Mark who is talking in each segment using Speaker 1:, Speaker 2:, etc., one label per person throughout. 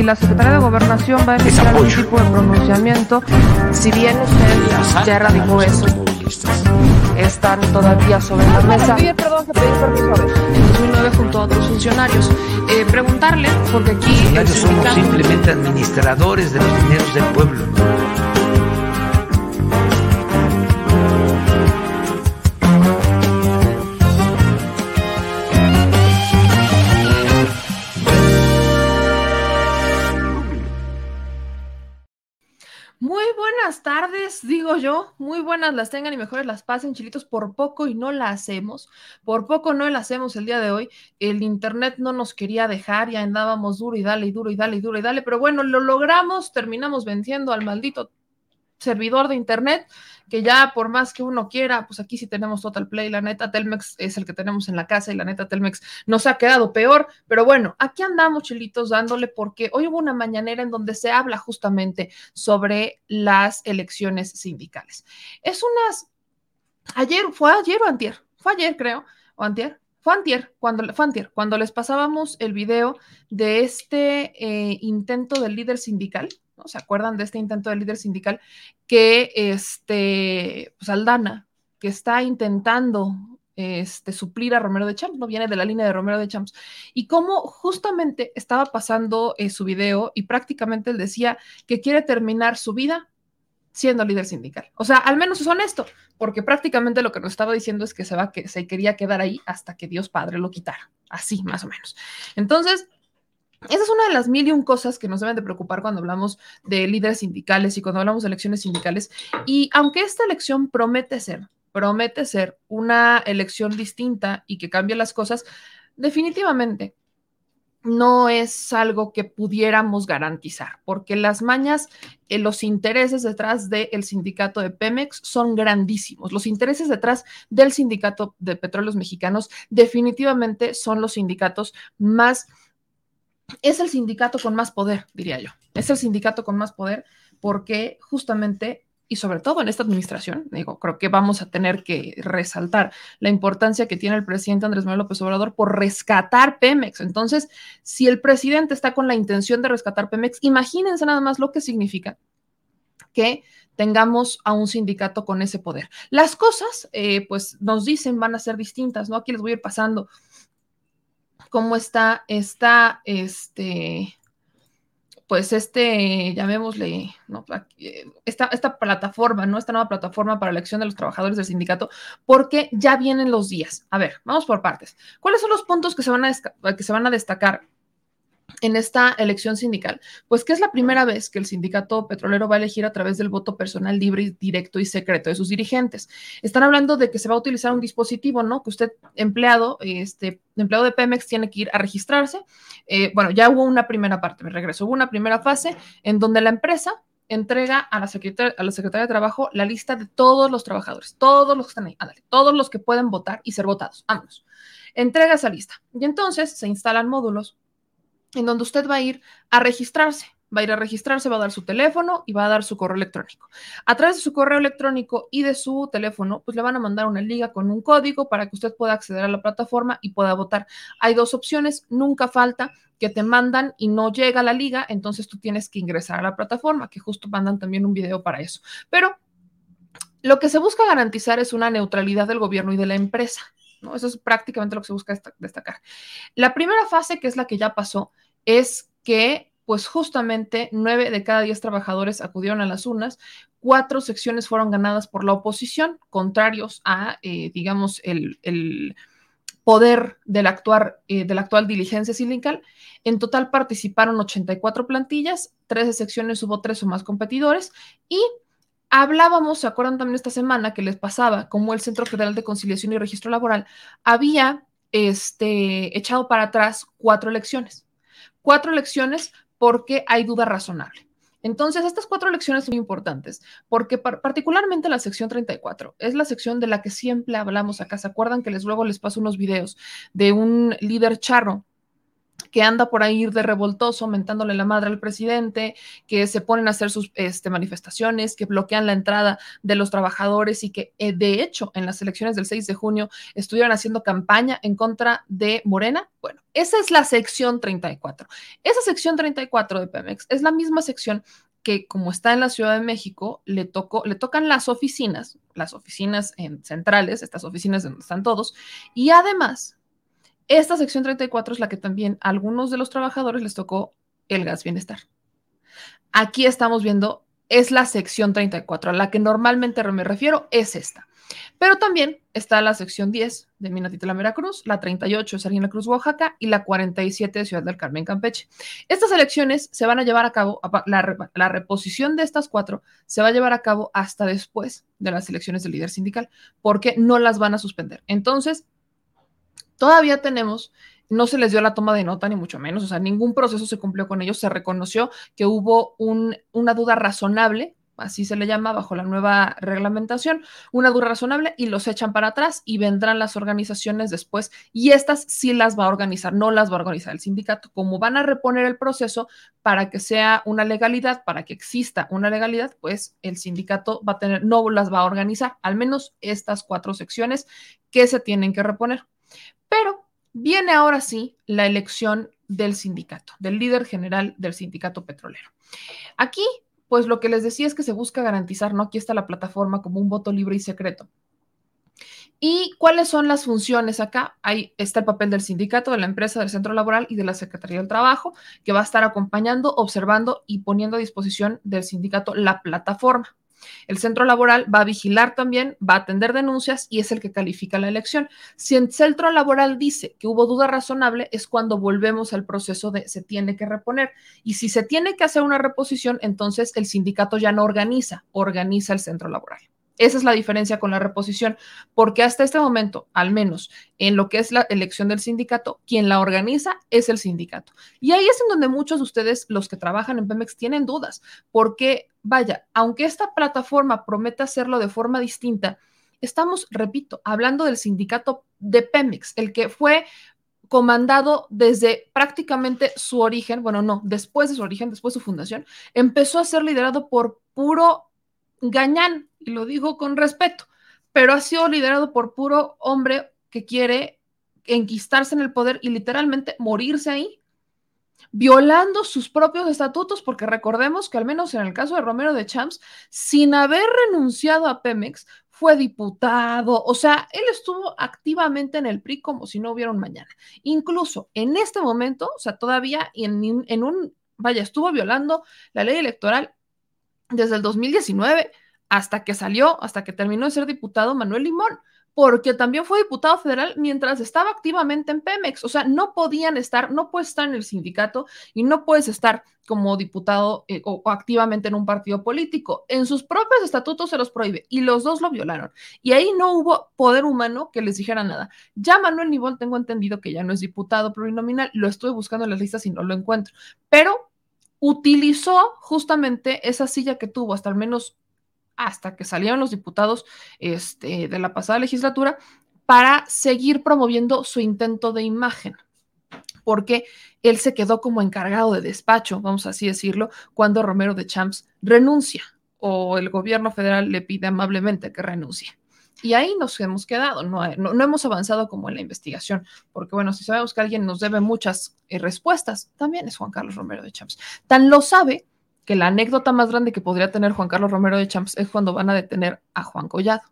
Speaker 1: si la Secretaría de Gobernación va a emitir algún tipo de pronunciamiento, si bien usted ya erradicó eso, están todavía sobre la mesa. perdón, que En 2009 junto a otros funcionarios. Eh, preguntarle, porque aquí...
Speaker 2: somos simplemente administradores de los dineros del pueblo.
Speaker 1: Tardes, digo yo. Muy buenas las tengan y mejores las pasen, chilitos. Por poco y no la hacemos. Por poco no la hacemos el día de hoy. El internet no nos quería dejar, ya andábamos duro y dale y duro y dale y duro y dale. Pero bueno, lo logramos. Terminamos venciendo al maldito servidor de internet, que ya por más que uno quiera, pues aquí sí tenemos Total Play, la neta Telmex es el que tenemos en la casa y la neta Telmex nos ha quedado peor, pero bueno, aquí andamos chilitos dándole porque hoy hubo una mañanera en donde se habla justamente sobre las elecciones sindicales. Es unas, ayer, fue ayer o antier, fue ayer creo, o antier, fue cuando, cuando les pasábamos el video de este eh, intento del líder sindical, ¿Se acuerdan de este intento del líder sindical? Que este, pues Aldana, que está intentando este, suplir a Romero de Champs, no viene de la línea de Romero de Champs, y cómo justamente estaba pasando eh, su video y prácticamente él decía que quiere terminar su vida siendo líder sindical. O sea, al menos es honesto, porque prácticamente lo que nos estaba diciendo es que se va que se quería quedar ahí hasta que Dios Padre lo quitara, así más o menos. Entonces, esa es una de las mil y un cosas que nos deben de preocupar cuando hablamos de líderes sindicales y cuando hablamos de elecciones sindicales. Y aunque esta elección promete ser, promete ser una elección distinta y que cambie las cosas, definitivamente no es algo que pudiéramos garantizar, porque las mañas, eh, los intereses detrás del sindicato de Pemex son grandísimos. Los intereses detrás del sindicato de petróleos mexicanos definitivamente son los sindicatos más es el sindicato con más poder, diría yo. Es el sindicato con más poder porque justamente y sobre todo en esta administración, digo, creo que vamos a tener que resaltar la importancia que tiene el presidente Andrés Manuel López Obrador por rescatar Pemex. Entonces, si el presidente está con la intención de rescatar Pemex, imagínense nada más lo que significa que tengamos a un sindicato con ese poder. Las cosas, eh, pues nos dicen, van a ser distintas, ¿no? Aquí les voy a ir pasando cómo está esta, este, pues este, llamémosle, ¿no? esta, esta plataforma, ¿no? Esta nueva plataforma para la elección de los trabajadores del sindicato, porque ya vienen los días. A ver, vamos por partes. ¿Cuáles son los puntos que se van a, que se van a destacar en esta elección sindical? Pues que es la primera vez que el sindicato petrolero va a elegir a través del voto personal libre, directo y secreto de sus dirigentes. Están hablando de que se va a utilizar un dispositivo, ¿no? Que usted, empleado, este, empleado de Pemex, tiene que ir a registrarse. Eh, bueno, ya hubo una primera parte, me regreso, hubo una primera fase en donde la empresa entrega a la, secretaria, a la Secretaría de Trabajo la lista de todos los trabajadores, todos los que están ahí, ándale, todos los que pueden votar y ser votados, vámonos. Entrega esa lista. Y entonces se instalan módulos en donde usted va a ir a registrarse. Va a ir a registrarse, va a dar su teléfono y va a dar su correo electrónico. A través de su correo electrónico y de su teléfono, pues le van a mandar una liga con un código para que usted pueda acceder a la plataforma y pueda votar. Hay dos opciones, nunca falta que te mandan y no llega la liga, entonces tú tienes que ingresar a la plataforma, que justo mandan también un video para eso. Pero lo que se busca garantizar es una neutralidad del gobierno y de la empresa. Eso es prácticamente lo que se busca destacar. La primera fase, que es la que ya pasó, es que pues justamente nueve de cada diez trabajadores acudieron a las urnas, cuatro secciones fueron ganadas por la oposición, contrarios a, eh, digamos, el, poder del actual, eh, de la actual diligencia sindical. En total participaron 84 plantillas, 13 secciones hubo tres o más competidores y Hablábamos, ¿se acuerdan también esta semana que les pasaba como el Centro Federal de Conciliación y Registro Laboral había este, echado para atrás cuatro elecciones? Cuatro elecciones porque hay duda razonable. Entonces, estas cuatro elecciones son muy importantes, porque particularmente la sección 34 es la sección de la que siempre hablamos acá. ¿Se acuerdan que les luego les paso unos videos de un líder charro que anda por ahí de revoltoso, mentándole la madre al presidente, que se ponen a hacer sus este, manifestaciones, que bloquean la entrada de los trabajadores y que eh, de hecho en las elecciones del 6 de junio estuvieron haciendo campaña en contra de Morena. Bueno, esa es la sección 34. Esa sección 34 de Pemex es la misma sección que como está en la Ciudad de México, le, tocó, le tocan las oficinas, las oficinas en centrales, estas oficinas donde están todos, y además esta sección 34 es la que también a algunos de los trabajadores les tocó el gas bienestar. Aquí estamos viendo, es la sección 34, a la que normalmente me refiero, es esta. Pero también está la sección 10 de Minatitlán, Veracruz, la 38 de Salina Cruz, Oaxaca y la 47 de Ciudad del Carmen, Campeche. Estas elecciones se van a llevar a cabo, la, la, reposición de estas cuatro se va a llevar a cabo hasta después de las elecciones del líder sindical, porque no las van a suspender. Entonces, Todavía tenemos, no se les dio la toma de nota, ni mucho menos, o sea, ningún proceso se cumplió con ellos, se reconoció que hubo una duda razonable así se le llama bajo la nueva reglamentación, una duda razonable y los echan para atrás y vendrán las organizaciones después y estas sí las va a organizar, no las va a organizar el sindicato. Como van a reponer el proceso para que sea una legalidad, para que exista una legalidad, pues el sindicato va a tener, no las va a organizar, al menos estas cuatro secciones que se tienen que reponer. Viene ahora sí la elección del sindicato, del líder general del sindicato petrolero. Aquí, pues lo que les decía es que se busca garantizar, ¿no? Aquí está la plataforma como un voto libre y secreto. ¿Y cuáles son las funciones acá? Ahí está el papel del sindicato, de la empresa, del centro laboral y de la Secretaría del Trabajo, que va a estar acompañando, observando y poniendo a disposición del sindicato la plataforma. El centro laboral va a vigilar también, va a atender denuncias y es el que califica la elección. Si el centro laboral dice que hubo duda razonable, es cuando volvemos al proceso de se tiene que reponer. Y si se tiene que hacer una reposición, entonces el sindicato ya no organiza, organiza el centro laboral. Esa es la diferencia con la reposición, porque hasta este momento, al menos en lo que es la elección del sindicato, quien la organiza es el sindicato. Y ahí es en donde muchos de ustedes, los que trabajan en Pemex, tienen dudas, porque vaya, aunque esta plataforma promete hacerlo de forma distinta, estamos, repito, hablando del sindicato de Pemex, el que fue comandado desde prácticamente su origen, bueno, no, después de su origen, después de su fundación, empezó a ser liderado por puro gañán, y lo digo con respeto, pero ha sido liderado por puro hombre que quiere enquistarse en el poder y literalmente morirse ahí, violando sus propios estatutos, porque recordemos que al menos en el caso de Romero de Champs, sin haber renunciado a Pemex, fue diputado, o sea, él estuvo activamente en el PRI como si no hubiera un mañana. Incluso en este momento, o sea, todavía en, en un, vaya, estuvo violando la ley electoral desde el 2019 hasta que salió, hasta que terminó de ser diputado Manuel Limón, porque también fue diputado federal mientras estaba activamente en Pemex. O sea, no podían estar, no puedes estar en el sindicato y no puedes estar como diputado eh, o, activamente en un partido político. En sus propios estatutos se los prohíbe y los dos lo violaron. Y ahí no hubo poder humano que les dijera nada. Ya Manuel Limón tengo entendido que ya no es diputado plurinominal, lo estuve buscando en las listas y no lo encuentro, pero utilizó justamente esa silla que tuvo hasta al menos hasta que salieron los diputados este, de la pasada legislatura para seguir promoviendo su intento de imagen, porque él se quedó como encargado de despacho, vamos así decirlo, cuando Romero de Champs renuncia o el gobierno federal le pide amablemente que renuncie. Y ahí nos hemos quedado, no, no, hemos avanzado como en la investigación, porque bueno, si sabemos que alguien nos debe muchas eh, respuestas, también es Juan Carlos Romero de Champs. Tan lo sabe que la anécdota más grande que podría tener Juan Carlos Romero de Champs es cuando van a detener a Juan Collado,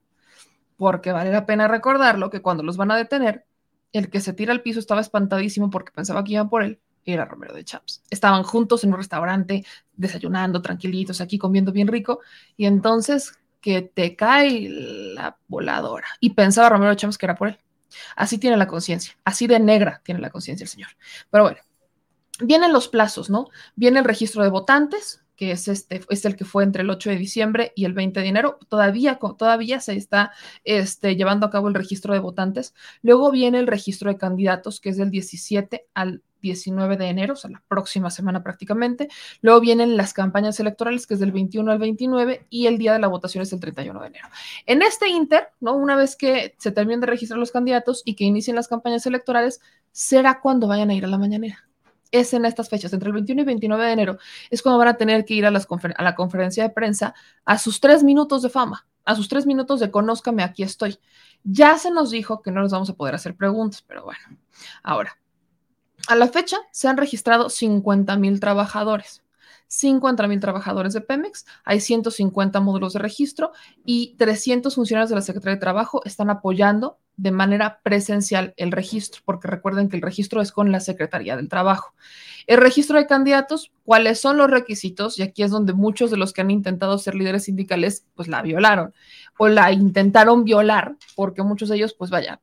Speaker 1: porque vale la pena recordarlo que cuando los van a detener, el que se tira al piso estaba espantadísimo porque pensaba que iban por él, era Romero de Champs. Estaban juntos en un restaurante, desayunando, tranquilitos, aquí comiendo bien rico, y entonces que te cae la voladora. Y pensaba Romero Champs que era por él. Así tiene la conciencia, así de negra tiene la conciencia el señor. Pero bueno, vienen los plazos, ¿no? Viene el registro de votantes, que es, este, es el que fue entre el 8 de diciembre y el 20 de enero. Todavía, todavía se está este, llevando a cabo el registro de votantes. Luego viene el registro de candidatos, que es del 17 al 19 de enero, o sea, la próxima semana prácticamente. Luego vienen las campañas electorales, que es del 21 al 29, y el día de la votación es el 31 de enero. En este inter, ¿no? Una vez que se terminen de registrar los candidatos y que inicien las campañas electorales, será cuando vayan a ir a la mañanera. Es en estas fechas, entre el 21 y 29 de enero, es cuando van a tener que ir a, las a la conferencia de prensa a sus tres minutos de fama, a sus tres minutos de conózcame, aquí estoy. Ya se nos dijo que no les vamos a poder hacer preguntas, pero bueno, ahora, a la fecha se han registrado 50 mil trabajadores. 50 mil trabajadores de Pemex, hay 150 módulos de registro y 300 funcionarios de la Secretaría de Trabajo están apoyando de manera presencial el registro, porque recuerden que el registro es con la Secretaría del Trabajo. El registro de candidatos, ¿cuáles son los requisitos? Y aquí es donde muchos de los que han intentado ser líderes sindicales, pues la violaron o la intentaron violar, porque muchos de ellos, pues vaya,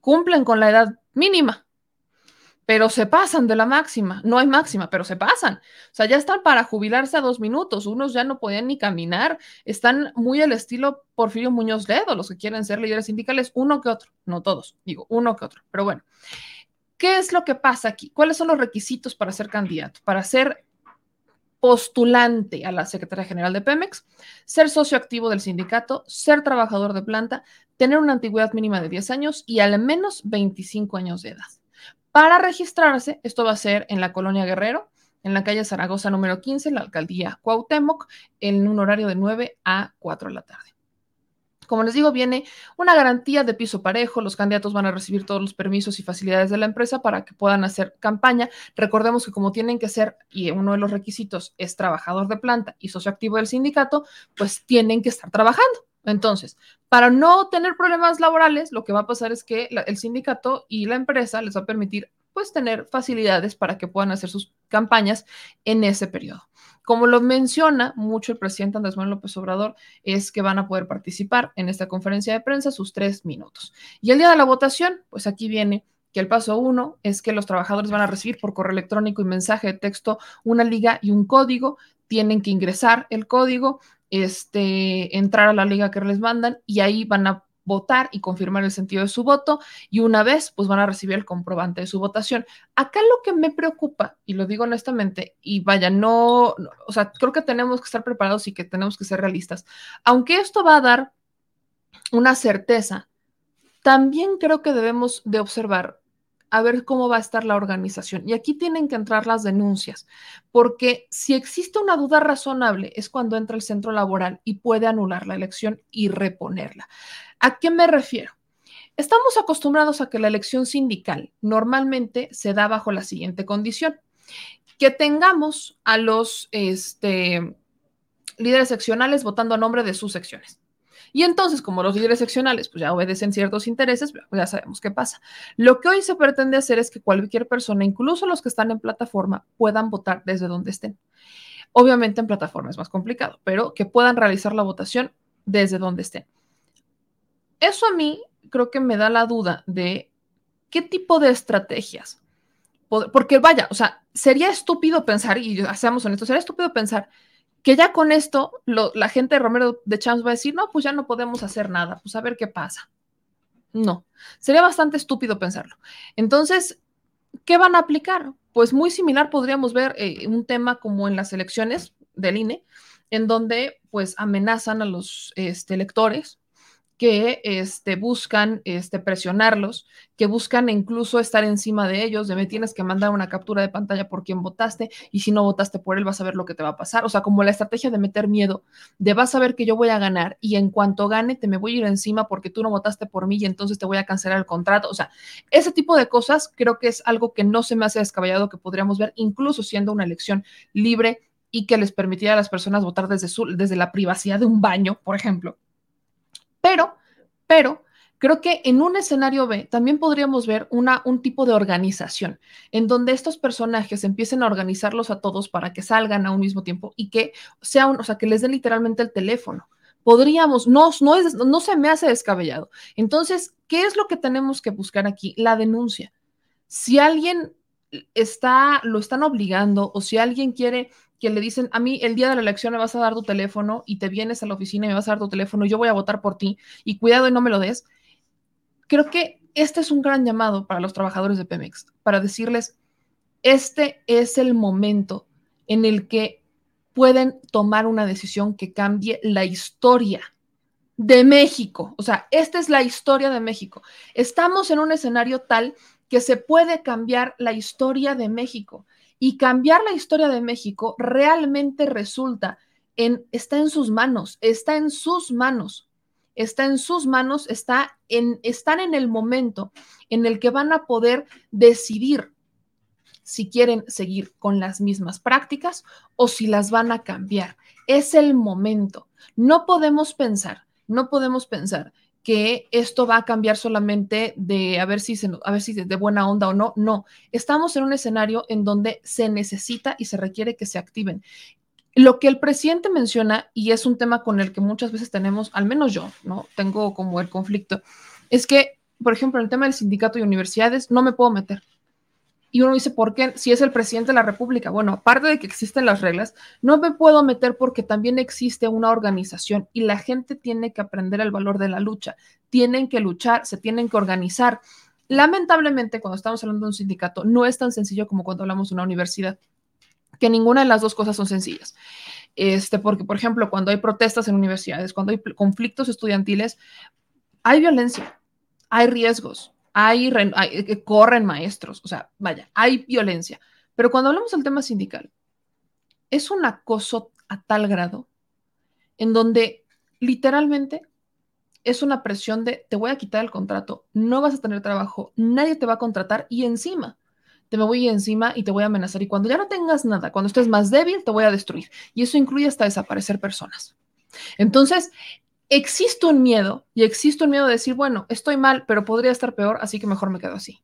Speaker 1: cumplen con la edad mínima, pero se pasan de la máxima. No hay máxima, pero se pasan. O sea, ya están para jubilarse a dos minutos. Unos ya no podían ni caminar. Están muy al estilo Porfirio Muñoz Ledo, los que quieren ser líderes sindicales, uno que otro. No todos, digo, uno que otro. Pero bueno, ¿qué es lo que pasa aquí? ¿Cuáles son los requisitos para ser candidato? Para ser postulante a la Secretaría General de Pemex, ser socio activo del sindicato, ser trabajador de planta, tener una antigüedad mínima de 10 años y al menos 25 años de edad. Para registrarse, esto va a ser en la colonia Guerrero, en la calle Zaragoza número 15, la alcaldía Cuauhtémoc, en un horario de 9 a 4 de la tarde. Como les digo, viene una garantía de piso parejo. Los candidatos van a recibir todos los permisos y facilidades de la empresa para que puedan hacer campaña. Recordemos que como tienen que ser, y uno de los requisitos es trabajador de planta y socio activo del sindicato, pues tienen que estar trabajando. Entonces, para no tener problemas laborales, lo que va a pasar es que el sindicato y la empresa les va a permitir pues tener facilidades para que puedan hacer sus campañas en ese periodo. Como lo menciona mucho el presidente Andrés Manuel López Obrador, es que van a poder participar en esta conferencia de prensa sus tres minutos. Y el día de la votación, pues aquí viene que el paso uno es que los trabajadores van a recibir por correo electrónico y mensaje de texto una liga y un código, tienen que ingresar el código, este, entrar a la liga que les mandan y ahí van a votar y confirmar el sentido de su voto y una vez pues van a recibir el comprobante de su votación. Acá lo que me preocupa, y lo digo honestamente, y vaya, no, o sea, creo que tenemos que estar preparados y que tenemos que ser realistas. Aunque esto va a dar una certeza, también creo que debemos de observar a ver cómo va a estar la organización. Y aquí tienen que entrar las denuncias, porque si existe una duda razonable es cuando entra el centro laboral y puede anular la elección y reponerla. ¿A qué me refiero? Estamos acostumbrados a que la elección sindical normalmente se da bajo la siguiente condición, que tengamos a los este, líderes seccionales votando a nombre de sus secciones. Y entonces, como los líderes seccionales pues ya obedecen ciertos intereses, pues ya sabemos qué pasa. Lo que hoy se pretende hacer es que cualquier persona, incluso los que están en plataforma, puedan votar desde donde estén. Obviamente en plataforma es más complicado, pero que puedan realizar la votación desde donde estén. Eso a mí creo que me da la duda de qué tipo de estrategias. Porque vaya, o sea, sería estúpido pensar, y seamos honestos, sería estúpido pensar que ya con esto la gente de Romero de Champs va a decir, no, pues ya no podemos hacer nada, pues a ver qué pasa. No, sería bastante estúpido pensarlo. Entonces, ¿qué van a aplicar? Pues muy similar podríamos ver eh, un tema como en las elecciones del INE, en donde pues amenazan a los este, electores que este, buscan este, presionarlos, que buscan incluso estar encima de ellos, de me tienes que mandar una captura de pantalla por quien votaste y si no votaste por él vas a ver lo que te va a pasar. O sea, como la estrategia de meter miedo, de vas a ver que yo voy a ganar y en cuanto gane te me voy a ir encima porque tú no votaste por mí y entonces te voy a cancelar el contrato. O sea, ese tipo de cosas creo que es algo que no se me hace descabellado que podríamos ver incluso siendo una elección libre y que les permitiera a las personas votar desde, su, desde la privacidad de un baño, por ejemplo pero, pero creo que en un escenario B también podríamos ver una, un tipo de organización en donde estos personajes empiecen a organizarlos a todos para que salgan a un mismo tiempo y que sea un, o sea, que les den literalmente el teléfono. Podríamos, no, no, es, no se me hace descabellado. Entonces, ¿qué es lo que tenemos que buscar aquí? La denuncia. Si alguien está, lo están obligando o si alguien quiere que le dicen, a mí el día de la elección me vas a dar tu teléfono y te vienes a la oficina y me vas a dar tu teléfono, yo voy a votar por ti y cuidado y no me lo des. Creo que este es un gran llamado para los trabajadores de Pemex, para decirles, este es el momento en el que pueden tomar una decisión que cambie la historia de México. O sea, esta es la historia de México. Estamos en un escenario tal que se puede cambiar la historia de México. Y cambiar la historia de México realmente resulta en, está en sus manos, está en sus manos, está en sus manos, está en, están en el momento en el que van a poder decidir si quieren seguir con las mismas prácticas o si las van a cambiar. Es el momento. No podemos pensar, no podemos pensar que esto va a cambiar solamente de a ver si se, a ver si de buena onda o no. No, estamos en un escenario en donde se necesita y se requiere que se activen. Lo que el presidente menciona, y es un tema con el que muchas veces tenemos, al menos yo, ¿no? Tengo como el conflicto, es que, por ejemplo, en el tema del sindicato y universidades, no me puedo meter. Y uno dice, ¿por qué? Si es el presidente de la República. Bueno, aparte de que existen las reglas, no me puedo meter porque también existe una organización y la gente tiene que aprender el valor de la lucha. Tienen que luchar, se tienen que organizar. Lamentablemente, cuando estamos hablando de un sindicato, no es tan sencillo como cuando hablamos de una universidad, que ninguna de las dos cosas son sencillas. Este, porque, por ejemplo, cuando hay protestas en universidades, cuando hay conflictos estudiantiles, hay violencia, hay riesgos, hay, eh, corren maestros, o sea, vaya, hay violencia. Pero cuando hablamos del tema sindical, es un acoso a tal grado en donde literalmente es una presión de te voy a quitar el contrato, no vas a tener trabajo, nadie te va a contratar y encima te me voy encima y te voy a amenazar y cuando ya no tengas nada, cuando estés más débil, te voy a destruir. Y eso incluye hasta desaparecer personas. Entonces, existe un miedo y existe un miedo de decir, bueno, estoy mal, pero podría estar peor, así que mejor me quedo así.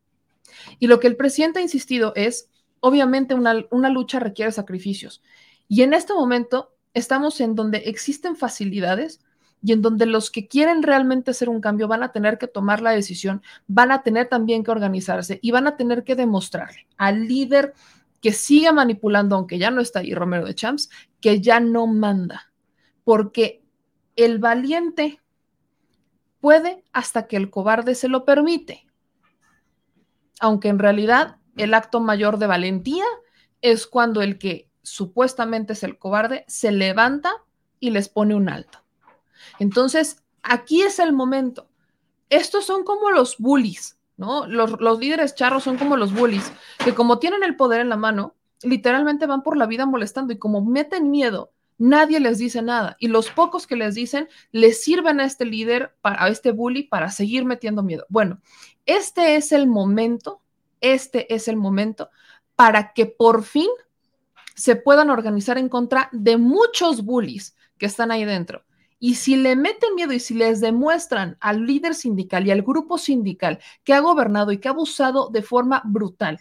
Speaker 1: Y lo que el presidente ha insistido es, obviamente una, una lucha requiere sacrificios. Y en este momento estamos en donde existen facilidades y en donde los que quieren realmente hacer un cambio van a tener que tomar la decisión, van a tener también que organizarse y van a tener que demostrarle al líder que siga manipulando, aunque ya no está ahí Romero de Champs, que ya no manda, porque el valiente puede hasta que el cobarde se lo permite. Aunque en realidad el acto mayor de valentía es cuando el que supuestamente es el cobarde se levanta y les pone un alto. Entonces, aquí es el momento. Estos son como los bullies, ¿no? Los, los líderes charros son como los bullies, que como tienen el poder en la mano, literalmente van por la vida molestando y como meten miedo nadie les dice nada. Y los pocos que les dicen les sirven a este líder, a este bully, para seguir metiendo miedo. Bueno, este es el momento, este es el momento para que por fin se puedan organizar en contra de muchos bullies que están ahí dentro. Y si le meten miedo y si les demuestran al líder sindical y al grupo sindical que ha gobernado y que ha abusado de forma brutal,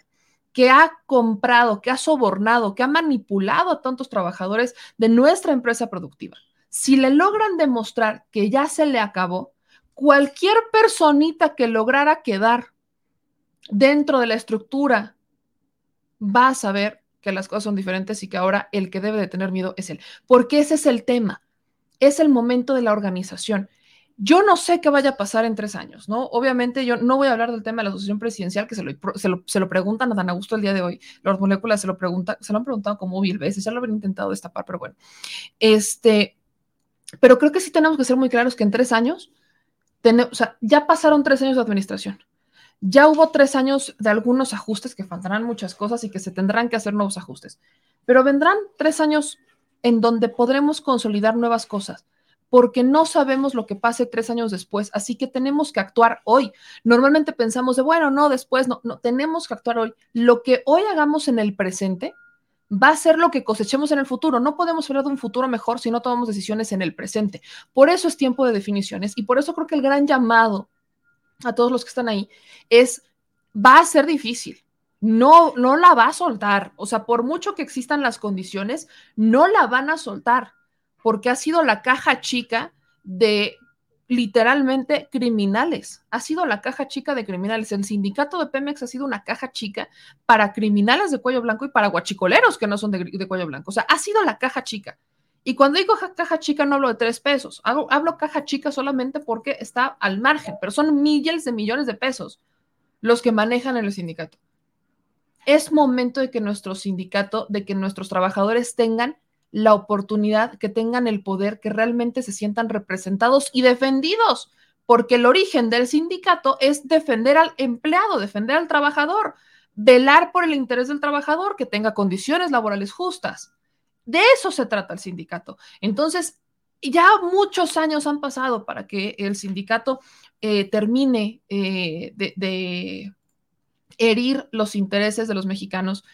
Speaker 1: que ha comprado, que ha sobornado, que ha manipulado a tantos trabajadores de nuestra empresa productiva, si le logran demostrar que ya se le acabó, cualquier personita que lograra quedar dentro de la estructura va a saber que las cosas son diferentes y que ahora el que debe de tener miedo es él. Porque ese es el tema. Es el momento de la organización. Yo no sé qué vaya a pasar en tres años, ¿no? Obviamente yo no voy a hablar del tema de la asociación presidencial, que se lo, se lo, preguntan a Dan Augusto el día de hoy. Los moléculas se lo preguntan, se lo han preguntado como mil veces, ya lo habían intentado destapar, pero bueno. Este, pero creo que sí tenemos que ser muy claros que en tres años, o sea, ya pasaron tres años de administración. Ya hubo tres años de algunos ajustes que faltarán muchas cosas y que se tendrán que hacer nuevos ajustes. Pero vendrán tres años en donde podremos consolidar nuevas cosas porque no sabemos lo que pase tres años después, así que tenemos que actuar hoy. Normalmente pensamos de, bueno, no, después, no, no, tenemos que actuar hoy. Lo que hoy hagamos en el presente va a ser lo que cosechemos en el futuro. No podemos hablar de un futuro mejor si no tomamos decisiones en el presente. Por eso es tiempo de definiciones y por eso creo que el gran llamado a todos los que están ahí es, va a ser difícil. No, no la va a soltar. O sea, por mucho que existan las condiciones, no la van a soltar porque ha sido la caja chica de literalmente criminales. Ha sido la caja chica de criminales. El sindicato de Pemex ha sido una caja chica para criminales de cuello blanco y para guachicoleros que no son de, cuello blanco. O sea, ha sido la caja chica. Y cuando digo caja chica no hablo de tres pesos, hablo, hablo caja chica solamente porque está al margen, pero son miles de millones de pesos los que manejan en el sindicato. Es momento de que nuestro sindicato, de que nuestros trabajadores tengan la oportunidad, que tengan el poder, que realmente se sientan representados y defendidos porque el origen del sindicato es defender al empleado, defender al trabajador, velar por el interés del trabajador, que tenga condiciones laborales justas. De eso se trata el sindicato. Entonces, ya muchos años han pasado para que el sindicato eh, termine eh, de, herir los intereses de los mexicanos.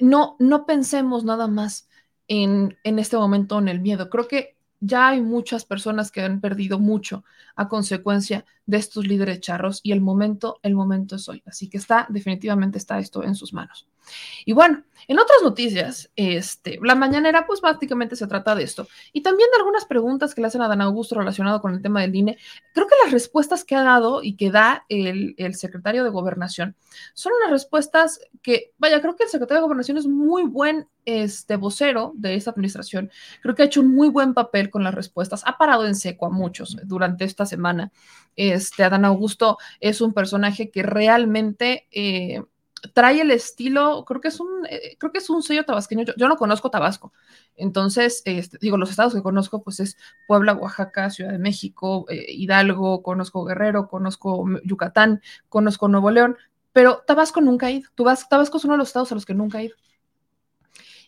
Speaker 1: No, no pensemos nada más en, en este momento en el miedo. Creo que ya hay muchas personas que han perdido mucho a consecuencia de estos líderes charros y el momento, el momento es hoy. Así que está, definitivamente está esto en sus manos. Y bueno, en otras noticias, este, la mañanera, pues prácticamente se trata de esto. Y también de algunas preguntas que le hacen a Dan Augusto relacionado con el tema del INE. Creo que las respuestas que ha dado y que da el, el secretario de Gobernación son unas respuestas que, vaya, creo que el secretario de Gobernación es muy buen este, vocero de esta administración. Creo que ha hecho un muy buen papel con las respuestas. Ha parado en seco a muchos durante esta semana. Este, Adán Augusto es un personaje que realmente... Eh, trae el estilo, creo que es un, eh, creo que es un sello tabasqueño. Yo, no conozco Tabasco, entonces este, digo los estados que conozco, pues es Puebla, Oaxaca, Ciudad de México, eh, Hidalgo, conozco Guerrero, conozco Yucatán, conozco Nuevo León, pero Tabasco nunca ha ido. Tabasco es uno de los estados a los que nunca ha ido.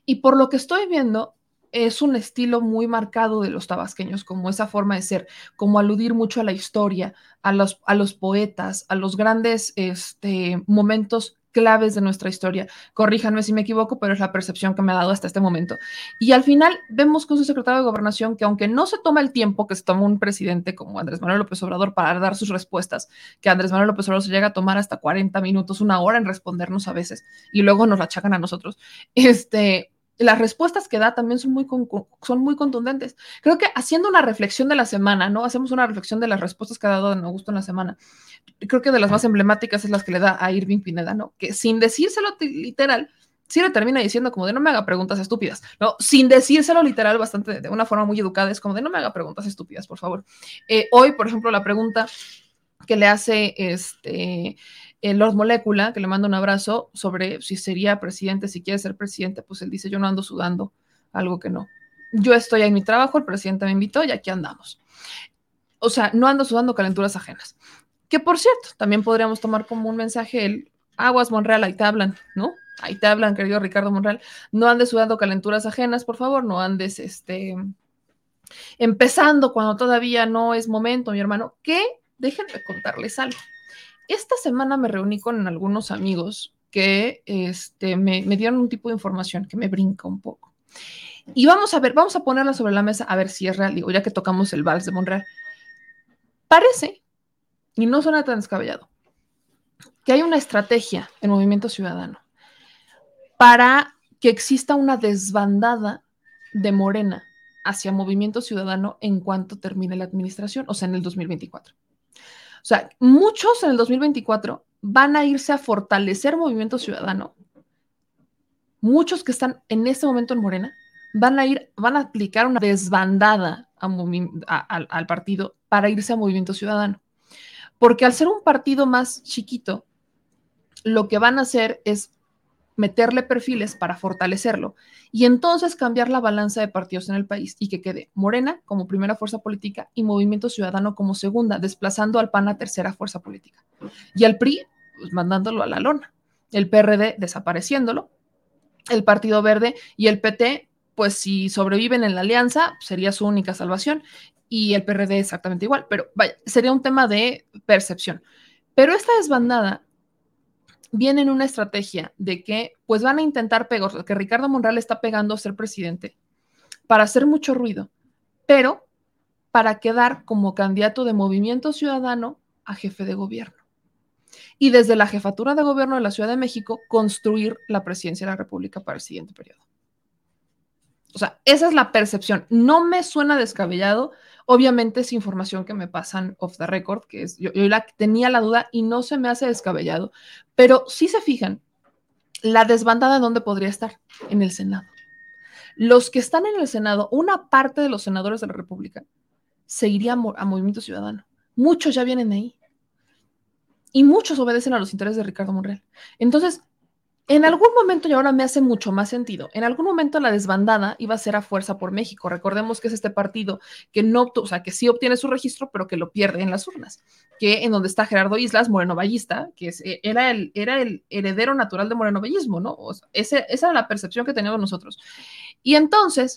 Speaker 1: Y por lo que estoy viendo, es un estilo muy marcado de los tabasqueños, como esa forma de ser, como aludir mucho a la historia, a los, a los poetas, a los grandes este, momentos claves de nuestra historia. Corríjanme si me equivoco, pero es la percepción que me ha dado hasta este momento. Y al final vemos con su secretario de gobernación que aunque no se toma el tiempo que se toma un presidente como Andrés Manuel López Obrador para dar sus respuestas, que Andrés Manuel López Obrador se llega a tomar hasta 40 minutos, una hora en respondernos a veces, y luego nos la achacan a nosotros, este, las respuestas que da también son muy, son muy contundentes. Creo que haciendo una reflexión de la semana, ¿no? Hacemos una reflexión de las respuestas que ha dado Don Augusto en la semana. Creo que de las más emblemáticas es las que le da a Irving Pineda, ¿no? Que sin decírselo literal, sí le termina diciendo como de no me haga preguntas estúpidas, ¿no? Sin decírselo literal, bastante, de una forma muy educada, es como de no me haga preguntas estúpidas, por favor. Eh, hoy, por ejemplo, la pregunta que le hace este el Lord Molecula, que le manda un abrazo, sobre si sería presidente, si quiere ser presidente, pues él dice, yo no ando sudando, algo que no. Yo estoy en mi trabajo, el presidente me invitó y aquí andamos. O sea, no ando sudando calenturas ajenas. Que por cierto, también podríamos tomar como un mensaje el aguas Monreal, ahí te hablan, ¿no? Ahí te hablan, querido Ricardo Monreal. No andes sudando calenturas ajenas, por favor, no andes este empezando cuando todavía no es momento, mi hermano, que déjenme contarles algo esta semana me reuní con algunos amigos que este, me, dieron un tipo de información que me brinca un poco. Y vamos a ver, vamos a ponerla sobre la mesa a ver si es real, digo, ya que tocamos el vals de Monreal. Parece, y no suena tan descabellado, que hay una estrategia en Movimiento Ciudadano para que exista una desbandada de Morena hacia Movimiento Ciudadano en cuanto termine la administración, o sea, en el 2024. O sea, muchos en el 2024 van a irse a fortalecer Movimiento Ciudadano. Muchos que están en este momento en Morena van a ir, van a aplicar una desbandada al partido para irse a Movimiento Ciudadano. Porque al ser un partido más chiquito, lo que van a hacer es meterle perfiles para fortalecerlo y entonces cambiar la balanza de partidos en el país y que quede Morena como primera fuerza política y Movimiento Ciudadano como segunda, desplazando al PAN a tercera fuerza política. Y al PRI, pues, mandándolo a la lona. El PRD desapareciéndolo. El Partido Verde y el PT, pues si sobreviven en la alianza, sería su única salvación. Y el PRD exactamente igual. Pero vaya, sería un tema de percepción. Pero esta desbandada viene en una estrategia de que pues van a intentar pegar, que Ricardo Monreal está pegando a ser presidente para hacer mucho ruido, pero para quedar como candidato de movimiento ciudadano a jefe de gobierno. Y desde la jefatura de gobierno de la Ciudad de México, construir la presidencia de la República para el siguiente periodo. O sea, esa es la percepción. No me suena descabellado. Obviamente es información que me pasan off the record, que es, yo, tenía la duda y no se me hace descabellado, pero si se fijan, la desbandada dónde podría estar, en el Senado. Los que están en el Senado, una parte de los senadores de la República, se iría a, Movimiento Ciudadano. Muchos ya vienen ahí. Y muchos obedecen a los intereses de Ricardo Monreal. Entonces, en algún momento, y ahora me hace mucho más sentido, en algún momento la desbandada iba a ser a Fuerza por México. Recordemos que es este partido que no, o sea, que sí obtiene su registro, pero que lo pierde en las urnas, que en donde está Gerardo Islas, Moreno Ballista, que eh, era, el, heredero natural de Moreno Ballismo, ¿no? esa era la percepción que teníamos nosotros. Y entonces,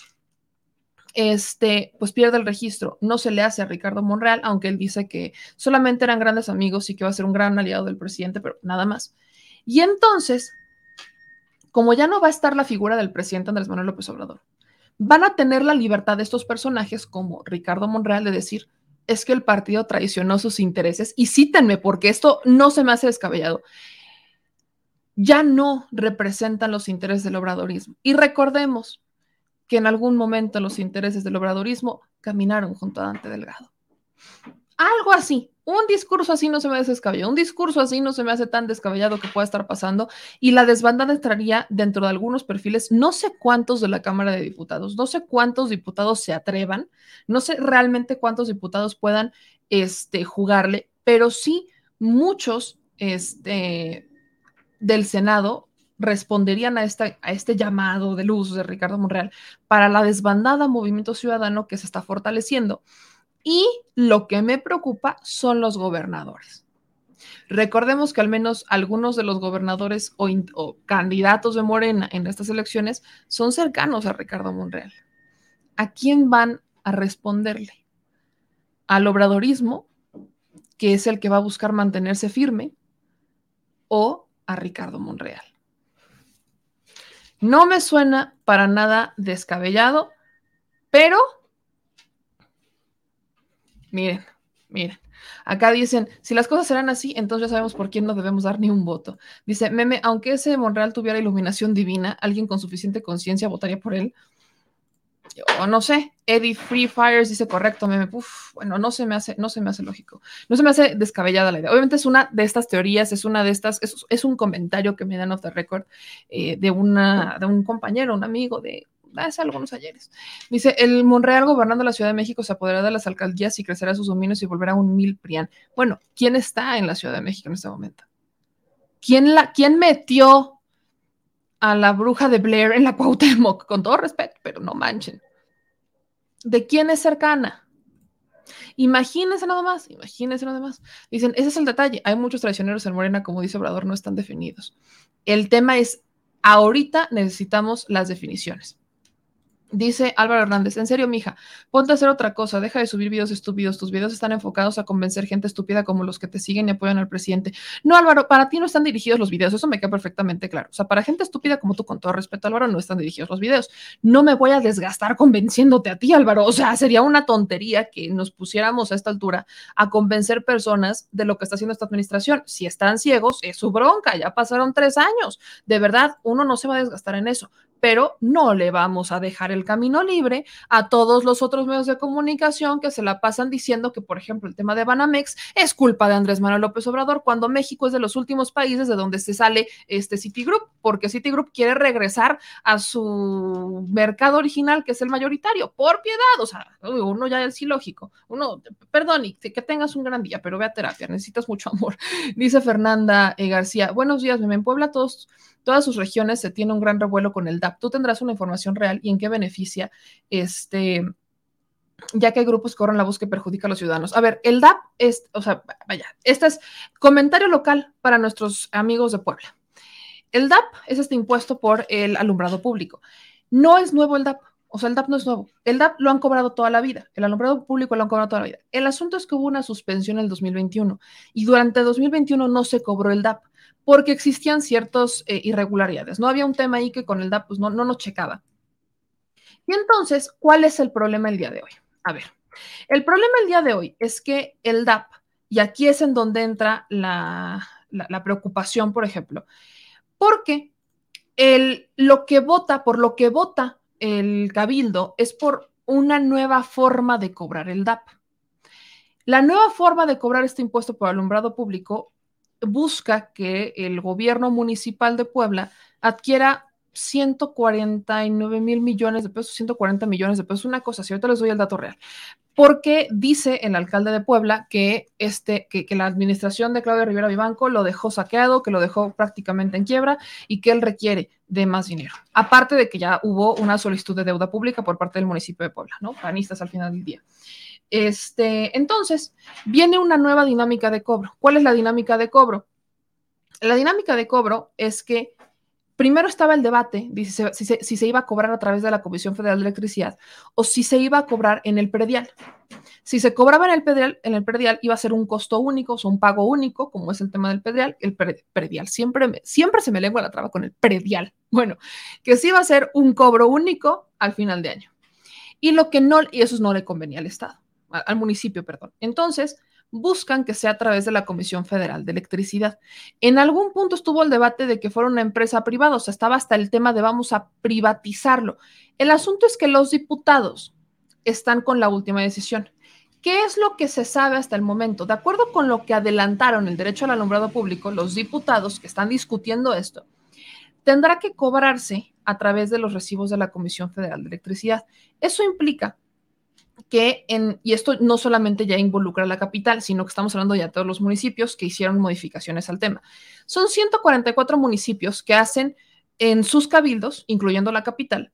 Speaker 1: este, pues pierde el registro. No se le hace a Ricardo Monreal, aunque él dice que solamente eran grandes amigos y que va a ser un gran aliado del presidente, pero nada más. Y entonces como ya no va a estar la figura del presidente Andrés Manuel López Obrador, van a tener la libertad de estos personajes como Ricardo Monreal de decir, es que el partido traicionó sus intereses y cítenme porque esto no se me hace descabellado. Ya no representan los intereses del obradorismo. Y recordemos que en algún momento los intereses del obradorismo caminaron junto a Dante Delgado. Algo así, un discurso así no se me hace descabellado, un discurso así no se me hace tan descabellado que pueda estar pasando y la desbandada entraría dentro de algunos perfiles, no sé cuántos de la Cámara de Diputados, no sé cuántos diputados se atrevan, no sé realmente cuántos diputados puedan este, jugarle, pero sí muchos este, del Senado responderían a, esta, a este llamado de luz de Ricardo Monreal para la desbandada Movimiento Ciudadano que se está fortaleciendo y lo que me preocupa son los gobernadores. Recordemos que al menos algunos de los gobernadores o, candidatos de Morena en estas elecciones son cercanos a Ricardo Monreal. ¿A quién van a responderle? ¿Al obradorismo, que es el que va a buscar mantenerse firme, o a Ricardo Monreal? No me suena para nada descabellado, pero Miren, miren. Acá dicen, si las cosas serán así, entonces ya sabemos por quién no debemos dar ni un voto. Dice, meme, aunque ese Monreal tuviera iluminación divina, alguien con suficiente conciencia votaría por él. O no sé, Eddie Free Fires dice correcto, meme. Bueno, no se me hace, no se me hace lógico. No se me hace descabellada la idea. Obviamente es una de estas teorías, es una de estas, es, un comentario que me dan off the record eh, de, una, de un compañero, un amigo de hace algunos ayeres. Dice, el Monreal gobernando la Ciudad de México se apoderará de las alcaldías y crecerá sus dominios y volverá un mil prián. Bueno, ¿quién está en la Ciudad de México en este momento? ¿Quién, la, quién metió a la bruja de Blair en la Cuauhtémoc? Con todo respeto, pero no manchen. ¿De quién es cercana? Imagínense nada más, imagínense nada más. Dicen, ese es el detalle. Hay muchos traicioneros en Morena, como dice Obrador, no están definidos. El tema es, ahorita necesitamos las definiciones. Dice Álvaro Hernández, en serio, mija, ponte a hacer otra cosa, deja de subir videos estúpidos, tus videos están enfocados a convencer gente estúpida como los que te siguen y apoyan al presidente. No, Álvaro, para ti no están dirigidos los videos, eso me queda perfectamente claro. O sea, para gente estúpida como tú, con todo respeto, Álvaro, no están dirigidos los videos. No me voy a desgastar convenciéndote a ti, Álvaro. O sea, sería una tontería que nos pusiéramos a esta altura a convencer personas de lo que está haciendo esta administración. Si están ciegos, es su bronca, ya pasaron tres años. De verdad, uno no se va a desgastar en eso pero no le vamos a dejar el camino libre a todos los otros medios de comunicación que se la pasan diciendo que, por ejemplo, el tema de Banamex es culpa de Andrés Manuel López Obrador, cuando México es de los últimos países de donde se sale este Citigroup, porque Citigroup quiere regresar a su mercado original, que es el mayoritario, por piedad, o sea, uno ya es ilógico, uno, perdón, y que tengas un gran día, pero ve a terapia, necesitas mucho amor, dice Fernanda eh, García, buenos días, en Puebla todos todas sus regiones se tiene un gran revuelo con el Tú tendrás una información real y en qué beneficia este ya que hay grupos que corren la voz que perjudica a los ciudadanos. A ver, el DAP es, o sea, vaya, este es comentario local para nuestros amigos de Puebla. El DAP es este impuesto por el alumbrado público. No es nuevo el DAP, o sea, el DAP no es nuevo. El DAP lo han cobrado toda la vida. El alumbrado público lo han cobrado toda la vida. El asunto es que hubo una suspensión en el 2021 y durante el 2021 no se cobró el DAP porque existían ciertas eh, irregularidades. No había un tema ahí que con el DAP pues, no, no nos checaba. Y entonces, ¿cuál es el problema el día de hoy? A ver, el problema el día de hoy es que el DAP, y aquí es en donde entra la, preocupación, por ejemplo, porque el, lo que vota, por lo que vota el cabildo, es por una nueva forma de cobrar el DAP. La nueva forma de cobrar este impuesto por alumbrado público busca que el gobierno municipal de Puebla adquiera 149 mil millones de pesos, 140 millones de pesos, una cosa así, ahorita les doy el dato real. Porque dice el alcalde de Puebla que, este, que, que la administración de Claudia Rivera Vivanco lo dejó saqueado, que lo dejó prácticamente en quiebra y que él requiere de más dinero. Aparte de que ya hubo una solicitud de deuda pública por parte del municipio de Puebla, ¿no? Panistas al final del día. Este, entonces, viene una nueva dinámica de cobro. ¿Cuál es la dinámica de cobro? La dinámica de cobro es que primero estaba el debate de si se, si, se, iba a cobrar a través de la Comisión Federal de Electricidad o si se iba a cobrar en el predial. Si se cobraba en el predial, en el predial iba a ser un costo único, o sea, un pago único, como es el tema del predial, el predial. Siempre, siempre se me lengua la traba con el predial. Bueno, que sí iba a ser un cobro único al final de año. Y lo que no, y eso no le convenía al Estado, al municipio, perdón. Entonces, buscan que sea a través de la Comisión Federal de Electricidad. En algún punto estuvo el debate de que fuera una empresa privada, o sea, estaba hasta el tema de vamos a privatizarlo. El asunto es que los diputados están con la última decisión. ¿Qué es lo que se sabe hasta el momento? De acuerdo con lo que adelantaron el derecho al alumbrado público, los diputados que están discutiendo esto, tendrá que cobrarse a través de los recibos de la Comisión Federal de Electricidad. Eso implica que en, y esto no solamente ya involucra a la capital, sino que estamos hablando ya de todos los municipios que hicieron modificaciones al tema. Son 144 municipios que hacen en sus cabildos, incluyendo la capital,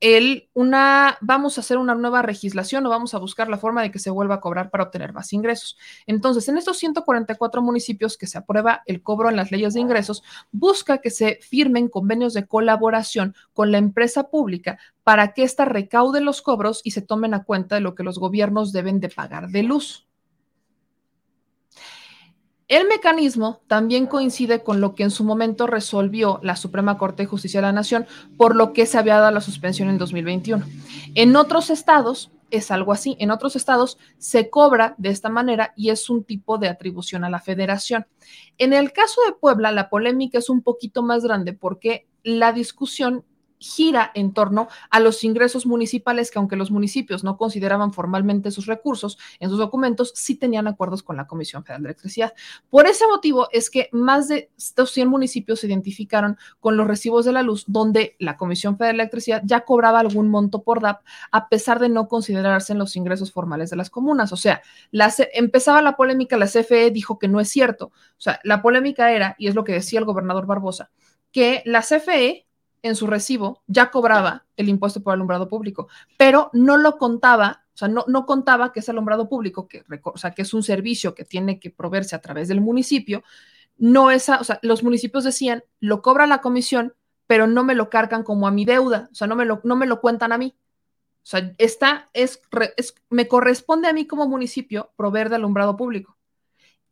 Speaker 1: el, una, vamos a hacer una nueva legislación o vamos a buscar la forma de que se vuelva a cobrar para obtener más ingresos. Entonces, en estos 144 municipios que se aprueba el cobro en las leyes de ingresos, busca que se firmen convenios de colaboración con la empresa pública para que ésta recaude los cobros y se tomen a cuenta de lo que los gobiernos deben de pagar de luz. El mecanismo también coincide con lo que en su momento resolvió la Suprema Corte de Justicia de la Nación, por lo que se había dado la suspensión en 2021. En otros estados es algo así, en otros estados se cobra de esta manera y es un tipo de atribución a la federación. En el caso de Puebla, la polémica es un poquito más grande porque la discusión gira en torno a los ingresos municipales que aunque los municipios no consideraban formalmente sus recursos en sus documentos, sí tenían acuerdos con la Comisión Federal de Electricidad. Por ese motivo es que más de 100 municipios se identificaron con los recibos de la luz donde la Comisión Federal de Electricidad ya cobraba algún monto por DAP a pesar de no considerarse en los ingresos formales de las comunas. O sea, empezaba la polémica, la CFE dijo que no es cierto. O sea, la polémica era, y es lo que decía el gobernador Barbosa, que la CFE en su recibo ya cobraba el impuesto por alumbrado público, pero no lo contaba, o sea, no, no contaba que ese alumbrado público, que, o sea, que es un servicio que tiene que proveerse a través del municipio, no esa, o sea, los municipios decían, lo cobra la comisión, pero no me lo cargan como a mi deuda, o sea, no me lo, no me lo cuentan a mí. O sea, esta es, es, me corresponde a mí como municipio proveer de alumbrado público.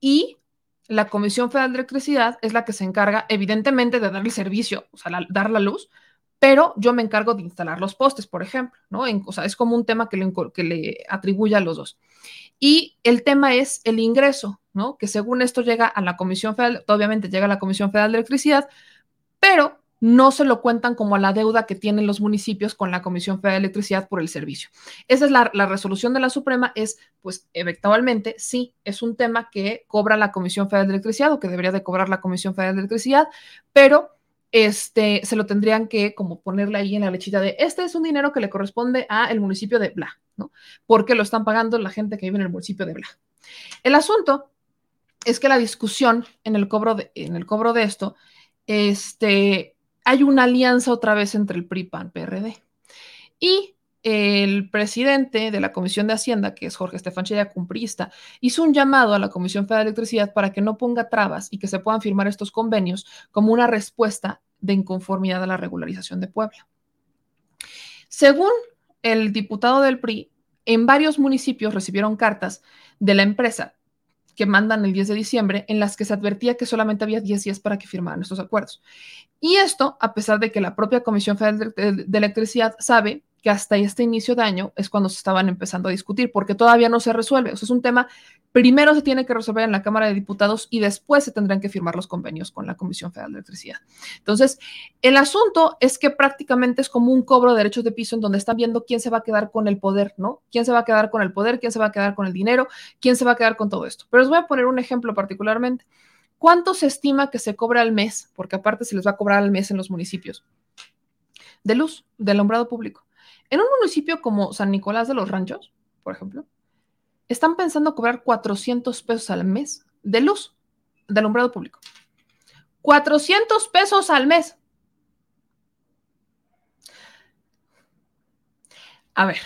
Speaker 1: Y la Comisión Federal de Electricidad es la que se encarga, evidentemente, de dar el servicio, o sea, dar la luz, pero yo me encargo de instalar los postes, por ejemplo, ¿no? En, o sea, es como un tema que le, que le atribuye a los dos. Y el tema es el ingreso, ¿no? Que según esto llega a la Comisión Federal, obviamente llega a la Comisión Federal de Electricidad, pero no se lo cuentan como a la deuda que tienen los municipios con la Comisión Federal de Electricidad por el servicio. Esa es la, la, resolución de la Suprema, es, pues, eventualmente, sí, es un tema que cobra la Comisión Federal de Electricidad o que debería de cobrar la Comisión Federal de Electricidad, pero este, se lo tendrían que como ponerle ahí en la lechita de, este es un dinero que le corresponde a el municipio de Bla, ¿no? Porque lo están pagando la gente que vive en el municipio de Bla. El asunto es que la discusión en el cobro de, en el cobro de esto, este, hay una alianza otra vez entre el PRI, PAN, PRD. Y el presidente de la Comisión de Hacienda, que es Jorge Estefan Chaya, cumplista, hizo un llamado a la Comisión Federal de Electricidad para que no ponga trabas y que se puedan firmar estos convenios como una respuesta de inconformidad a la regularización de Puebla. Según el diputado del PRI, en varios municipios recibieron cartas de la empresa que mandan el 10 de diciembre, en las que se advertía que solamente había 10 días para que firmaran estos acuerdos. Y esto, a pesar de que la propia Comisión Federal de, Electricidad sabe que hasta este inicio de año es cuando se estaban empezando a discutir, porque todavía no se resuelve. O sea, es un tema, primero se tiene que resolver en la Cámara de Diputados y después se tendrán que firmar los convenios con la Comisión Federal de Electricidad. Entonces, el asunto es que prácticamente es como un cobro de derechos de piso en donde están viendo quién se va a quedar con el poder, ¿no? ¿Quién se va a quedar con el poder? ¿Quién se va a quedar con el dinero? ¿Quién se va a quedar con todo esto? Pero les voy a poner un ejemplo particularmente. ¿Cuánto se estima que se cobra al mes? Porque aparte se les va a cobrar al mes en los municipios de luz, de alumbrado público. En un municipio como San Nicolás de los Ranchos, por ejemplo, están pensando cobrar 400 pesos al mes de luz, de alumbrado público. 400 pesos al mes. A ver,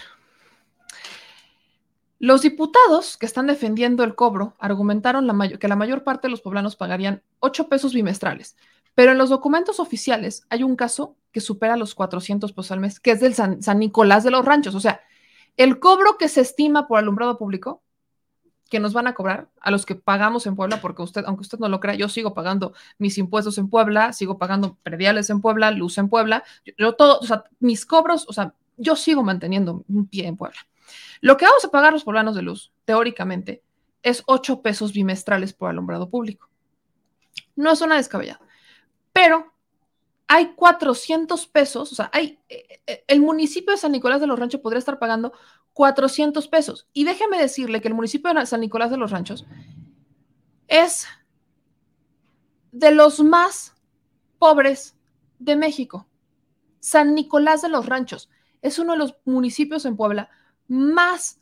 Speaker 1: los diputados que están defendiendo el cobro argumentaron que la mayor parte de los poblanos pagarían 8 pesos bimestrales, pero en los documentos oficiales hay un caso que supera los 400 pesos al mes, que es del San, Nicolás de los Ranchos. O sea, el cobro que se estima por alumbrado público que nos van a cobrar a los que pagamos en Puebla, porque usted, aunque usted no lo crea, yo sigo pagando mis impuestos en Puebla, sigo pagando prediales en Puebla, luz en Puebla, yo todo, mis cobros, o sea, yo sigo manteniendo un pie en Puebla. Lo que vamos a pagar los poblanos de luz, teóricamente, es 8 pesos bimestrales por alumbrado público. No es una descabellada, pero hay 400 pesos, o sea, hay, eh, eh, el municipio de San Nicolás de los Ranchos podría estar pagando 400 pesos. Y déjeme decirle que el municipio de San Nicolás de los Ranchos es de los más pobres de México. San Nicolás de los Ranchos es uno de los municipios en Puebla más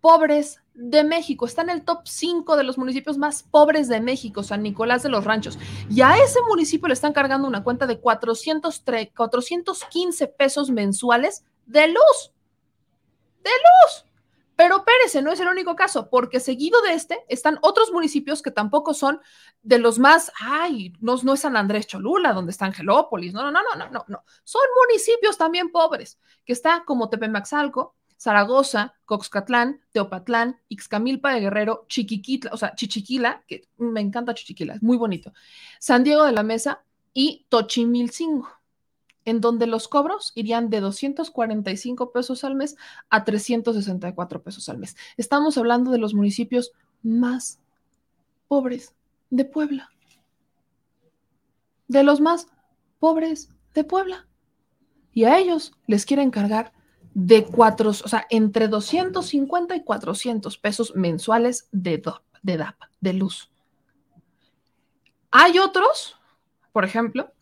Speaker 1: pobres de México. Está en el top 5 de los municipios más pobres de México, San Nicolás de los Ranchos. Y a ese municipio le están cargando una cuenta de 403, 415 pesos mensuales de luz. De luz. Pero Pérez no es el único caso, porque seguido de este están otros municipios que tampoco son de los más, ay, no, no es San Andrés Cholula, donde está Angelópolis, no, no, no, no, no, no, son municipios también pobres, que está como Tepemaxalco, Zaragoza, Coxcatlán, Teopatlán, Ixcamilpa de Guerrero, Chiquiquitla, o sea, Chichiquila, que me encanta Chichiquila, es muy bonito, San Diego de la Mesa y Tochimilcingo en donde los cobros irían de 245 pesos al mes a 364 pesos al mes. Estamos hablando de los municipios más pobres de Puebla. De los más pobres de Puebla. Y a ellos les quieren cargar de cuatro, o sea, entre 250 y 400 pesos mensuales de, de DAP, de luz. Hay otros, por ejemplo,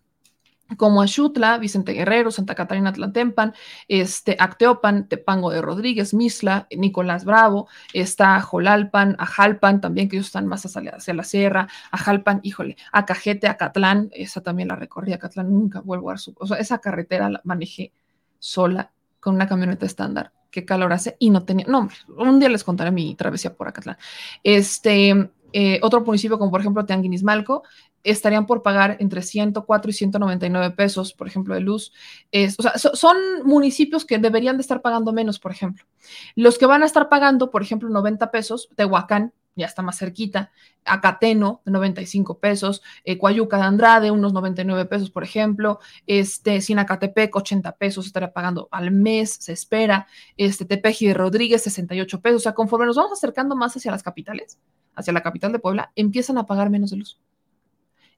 Speaker 1: como Axutla, Vicente Guerrero, Santa Catarina Tlantempan, este, Acteopan, Tepango de Rodríguez, Misla, Nicolás Bravo, está Jolalpan, Ajalpan, también que ellos están más hacia, la sierra, Ajalpan, híjole, Acajete, Acatlán, esa también la recorrí, Acatlán nunca vuelvo a su, o sea, esa carretera la manejé sola con una camioneta estándar, qué calor hace, y no tenía, no, hombre, un día les contaré mi travesía por Acatlán. Este, eh, otro municipio como por ejemplo Teanguinismalco, estarían por pagar entre 104 y 199 pesos, por ejemplo, de luz. o sea, son municipios que deberían de estar pagando menos, por ejemplo. Los que van a estar pagando, por ejemplo, 90 pesos, Tehuacán, ya está más cerquita, Acateno, de 95 pesos, eh, de Andrade, unos 99 pesos, por ejemplo, este, Sinacatepec, 80 pesos estaría pagando al mes, se espera, este, Tepeji de Rodríguez, 68 pesos, o sea, conforme nos vamos acercando más hacia las capitales, hacia la capital de Puebla, empiezan a pagar menos de luz.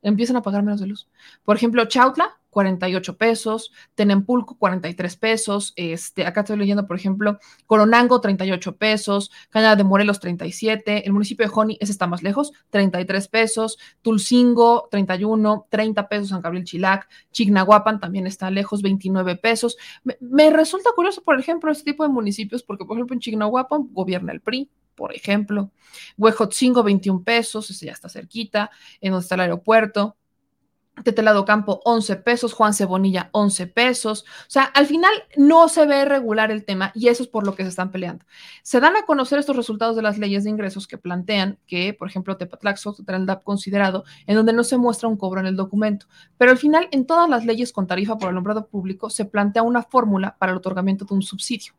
Speaker 1: Empiezan a pagar menos de luz. Por ejemplo, Chautla, 48 pesos, Tenempulco, 43 pesos, este, acá estoy leyendo, por ejemplo, Coronango, 38 pesos, Cañada de Morelos, 37, el municipio de Joni, ese está más lejos, 33 pesos, Tulcingo, 31, 30 pesos, San Gabriel Chilac, Chignahuapan también está lejos, 29 pesos. Me, resulta curioso, por ejemplo, este tipo de municipios, porque, por ejemplo, en Chignahuapan gobierna el PRI, por ejemplo. Huejotzingo, 21 pesos, ese ya está cerquita, en donde está el aeropuerto. Tetelado Campo, 11 pesos, Juan Cebonilla, 11 pesos. O sea, al final no se ve regular el tema y eso es por lo que se están peleando. Se dan a conocer estos resultados de las leyes de ingresos que plantean que, por ejemplo, Tepatlaxo tendrá el DAP considerado, en donde no se muestra un cobro en el documento. Pero al final, en todas las leyes con tarifa por el nombrado público, se plantea una fórmula para el otorgamiento de un subsidio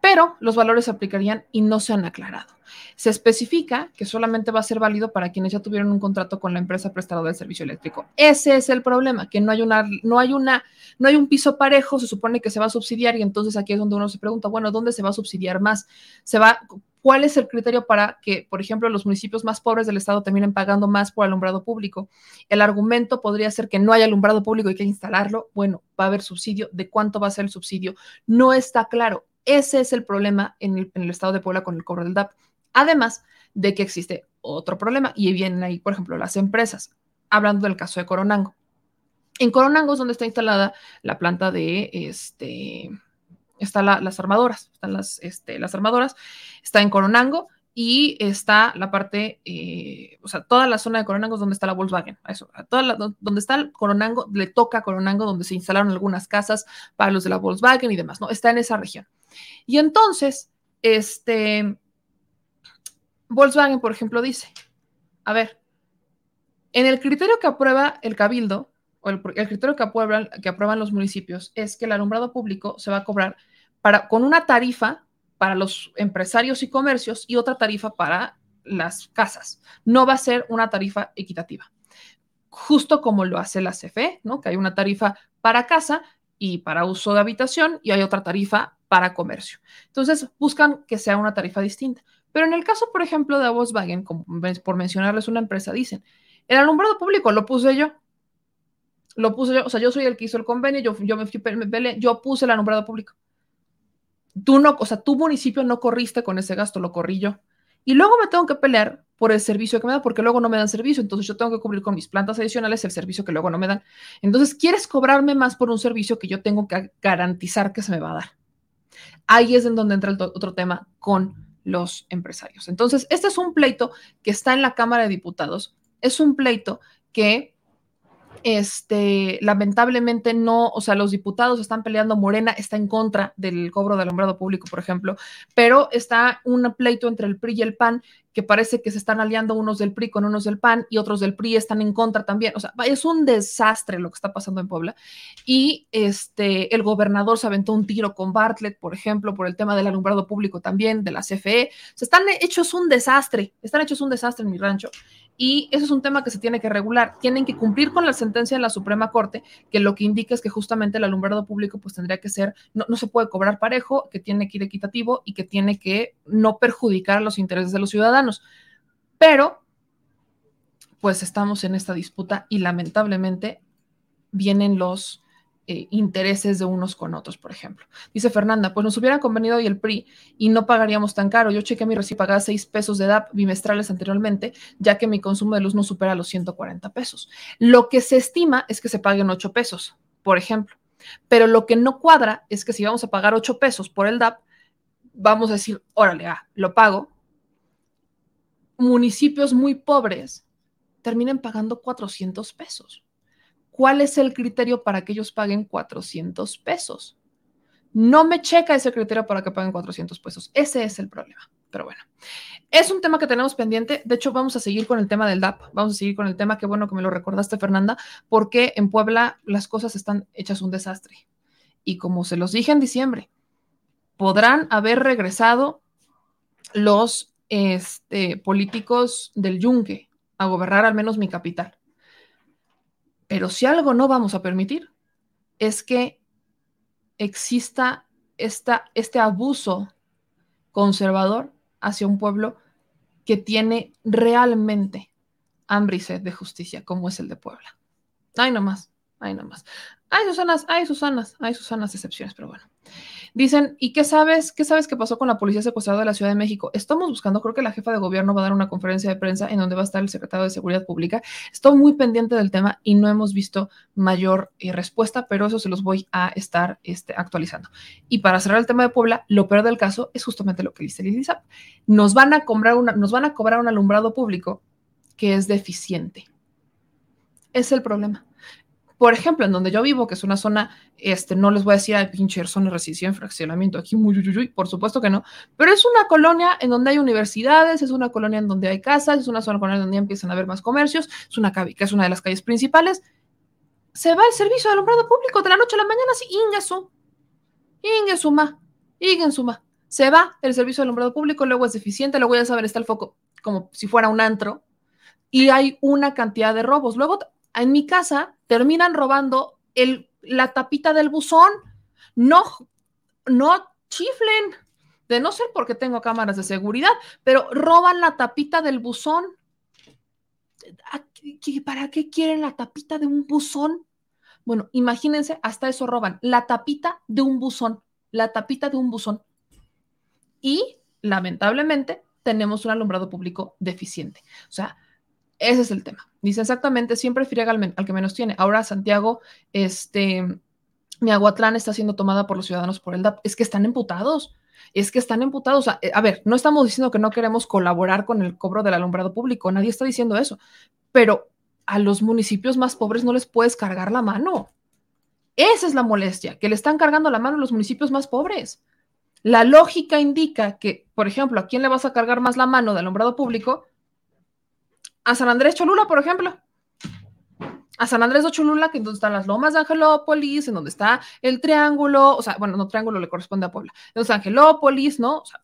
Speaker 1: pero los valores se aplicarían y no se han aclarado. Se especifica que solamente va a ser válido para quienes ya tuvieron un contrato con la empresa prestadora del servicio eléctrico. Ese es el problema, que no hay una, no hay una, no hay un piso parejo, se supone que se va a subsidiar y entonces aquí es donde uno se pregunta, bueno, ¿dónde se va a subsidiar más? Se va, ¿Cuál es el criterio para que, por ejemplo, los municipios más pobres del estado terminen pagando más por alumbrado público? El argumento podría ser que no hay alumbrado público y que instalarlo. Bueno, va a haber subsidio. ¿De cuánto va a ser el subsidio? No está claro. Ese es el problema en el, estado de Puebla con el cobro del DAP. Además de que existe otro problema y vienen ahí, por ejemplo, las empresas, hablando del caso de Coronango. En Coronango es donde está instalada la planta de, este, están las armadoras, están las, este, las armadoras, está en Coronango y está la parte, eh, o sea, toda la zona de Coronango es donde está la Volkswagen, eso, toda donde está el Coronango, le toca a Coronango donde se instalaron algunas casas para los de la Volkswagen y demás, ¿no? Está en esa región. Y entonces, este, Volkswagen, por ejemplo, dice, a ver, en el criterio que aprueba el cabildo, o el, criterio que aprueban, que aprueban los municipios, es que el alumbrado público se va a cobrar para, con una tarifa para los empresarios y comercios y otra tarifa para las casas. No va a ser una tarifa equitativa. Justo como lo hace la CFE, ¿no? Que hay una tarifa para casa y para uso de habitación y hay otra tarifa para comercio. Entonces, buscan que sea una tarifa distinta. Pero en el caso, por ejemplo, de Volkswagen, como, por mencionarles una empresa, dicen, el alumbrado público lo puse yo. Lo puse yo, o sea, yo soy el que hizo el convenio, yo, yo me fui, yo puse el alumbrado público tú no, o sea, tu municipio no corriste con ese gasto, lo corrí yo. Y luego me tengo que pelear por el servicio que me dan, porque luego no me dan servicio, entonces yo tengo que cubrir con mis plantas adicionales el servicio que luego no me dan. Entonces, ¿quieres cobrarme más por un servicio que yo tengo que garantizar que se me va a dar? Ahí es en donde entra el otro tema con los empresarios. Entonces, este es un pleito que está en la Cámara de Diputados, es un pleito que este, lamentablemente no, o sea, los diputados están peleando, Morena está en contra del cobro del alumbrado público, por ejemplo, pero está un pleito entre el PRI y el PAN que parece que se están aliando unos del PRI con unos del PAN y otros del PRI están en contra también. O sea, es un desastre lo que está pasando en Puebla. Y este, el gobernador se aventó un tiro con Bartlett, por ejemplo, por el tema del alumbrado público también, de la CFE. Se están hechos un desastre, están hechos un desastre en mi rancho. Y eso es un tema que se tiene que regular. Tienen que cumplir con la sentencia de la Suprema Corte, que lo que indica es que justamente el alumbrado público pues tendría que ser, no, no se puede cobrar parejo, que tiene que ir equitativo y que tiene que no perjudicar a los intereses de los ciudadanos pero, pues estamos en esta disputa y lamentablemente vienen los eh, intereses de unos con otros, por ejemplo. Dice Fernanda, pues nos hubieran convenido hoy el PRI y no pagaríamos tan caro. Yo chequé mi recibo, pagaba 6 pesos de DAP bimestrales anteriormente, ya que mi consumo de luz no supera los 140 pesos. Lo que se estima es que se paguen 8 pesos, por ejemplo. Pero lo que no cuadra es que si vamos a pagar 8 pesos por el DAP, vamos a decir, órale, lo pago, municipios muy pobres terminen pagando 400 pesos. ¿Cuál es el criterio para que ellos paguen 400 pesos? No me checa ese criterio para que paguen 400 pesos. Ese es el problema. Pero bueno, es un tema que tenemos pendiente. De hecho, vamos a seguir con el tema del DAP. Vamos a seguir con el tema, qué bueno que me lo recordaste, Fernanda, porque en Puebla las cosas están hechas un desastre. Y como se los dije en diciembre, podrán haber regresado los este, políticos del yunque a gobernar al menos mi capital. Pero si algo no vamos a permitir es que exista esta, este abuso conservador hacia un pueblo que tiene realmente hambre y sed de justicia, como es el de Puebla. Ay, nomás, ay, nomás. Hay Susanas, hay Susanas, hay Susanas excepciones, pero bueno. Dicen, ¿y qué sabes? ¿Qué sabes que pasó con la policía secuestrada de la Ciudad de México? Estamos buscando, creo que la jefa de gobierno va a dar una conferencia de prensa en donde va a estar el secretario de Seguridad Pública. Estoy muy pendiente del tema y no hemos visto mayor eh, respuesta, pero eso se los voy a estar este, actualizando. Y para cerrar el tema de Puebla, lo peor del caso es justamente lo que dice una, nos van a cobrar un alumbrado público que es deficiente. Es el problema por ejemplo, en donde yo vivo, que es una zona, este, no les voy a decir, ay, pinche zona de residencia fraccionamiento, aquí, muy, por supuesto que no, pero es una colonia en donde hay universidades, es una colonia en donde hay casas, es una zona colonia donde empiezan a haber más comercios, es una que es una de las calles principales. Se va el servicio de alumbrado público de la noche a la mañana, así, ingesu, ingesuma, ingensuma. Se va el servicio de alumbrado público, luego es deficiente, luego ya saben, está el foco como si fuera un antro, y hay una cantidad de robos. Luego en mi casa terminan robando la tapita del buzón. No, no chiflen, de no ser porque tengo cámaras de seguridad, pero roban la tapita del buzón. ¿Para qué quieren la tapita de un buzón? Bueno, imagínense, hasta eso roban, la tapita de un buzón, la tapita de un buzón. Y lamentablemente tenemos un alumbrado público deficiente. O sea, Ese es el tema. Dice exactamente, siempre friega al, al, que menos tiene. Ahora Santiago, este, Miahuatlán está siendo tomada por los ciudadanos por el DAP. Es que están emputados. Es que están emputados. A, a ver, no estamos diciendo que no queremos colaborar con el cobro del alumbrado público. Nadie está diciendo eso. Pero a los municipios más pobres no les puedes cargar la mano. Esa es la molestia, que le están cargando la mano a los municipios más pobres. La lógica indica que, por ejemplo, ¿a quién le vas a cargar más la mano del alumbrado público? A San Andrés Cholula, por ejemplo. A San Andrés de Cholula, que es donde están las lomas de Angelópolis, en donde está el triángulo, o sea, bueno, no triángulo le corresponde a Puebla, entonces Angelópolis, ¿no? O sea,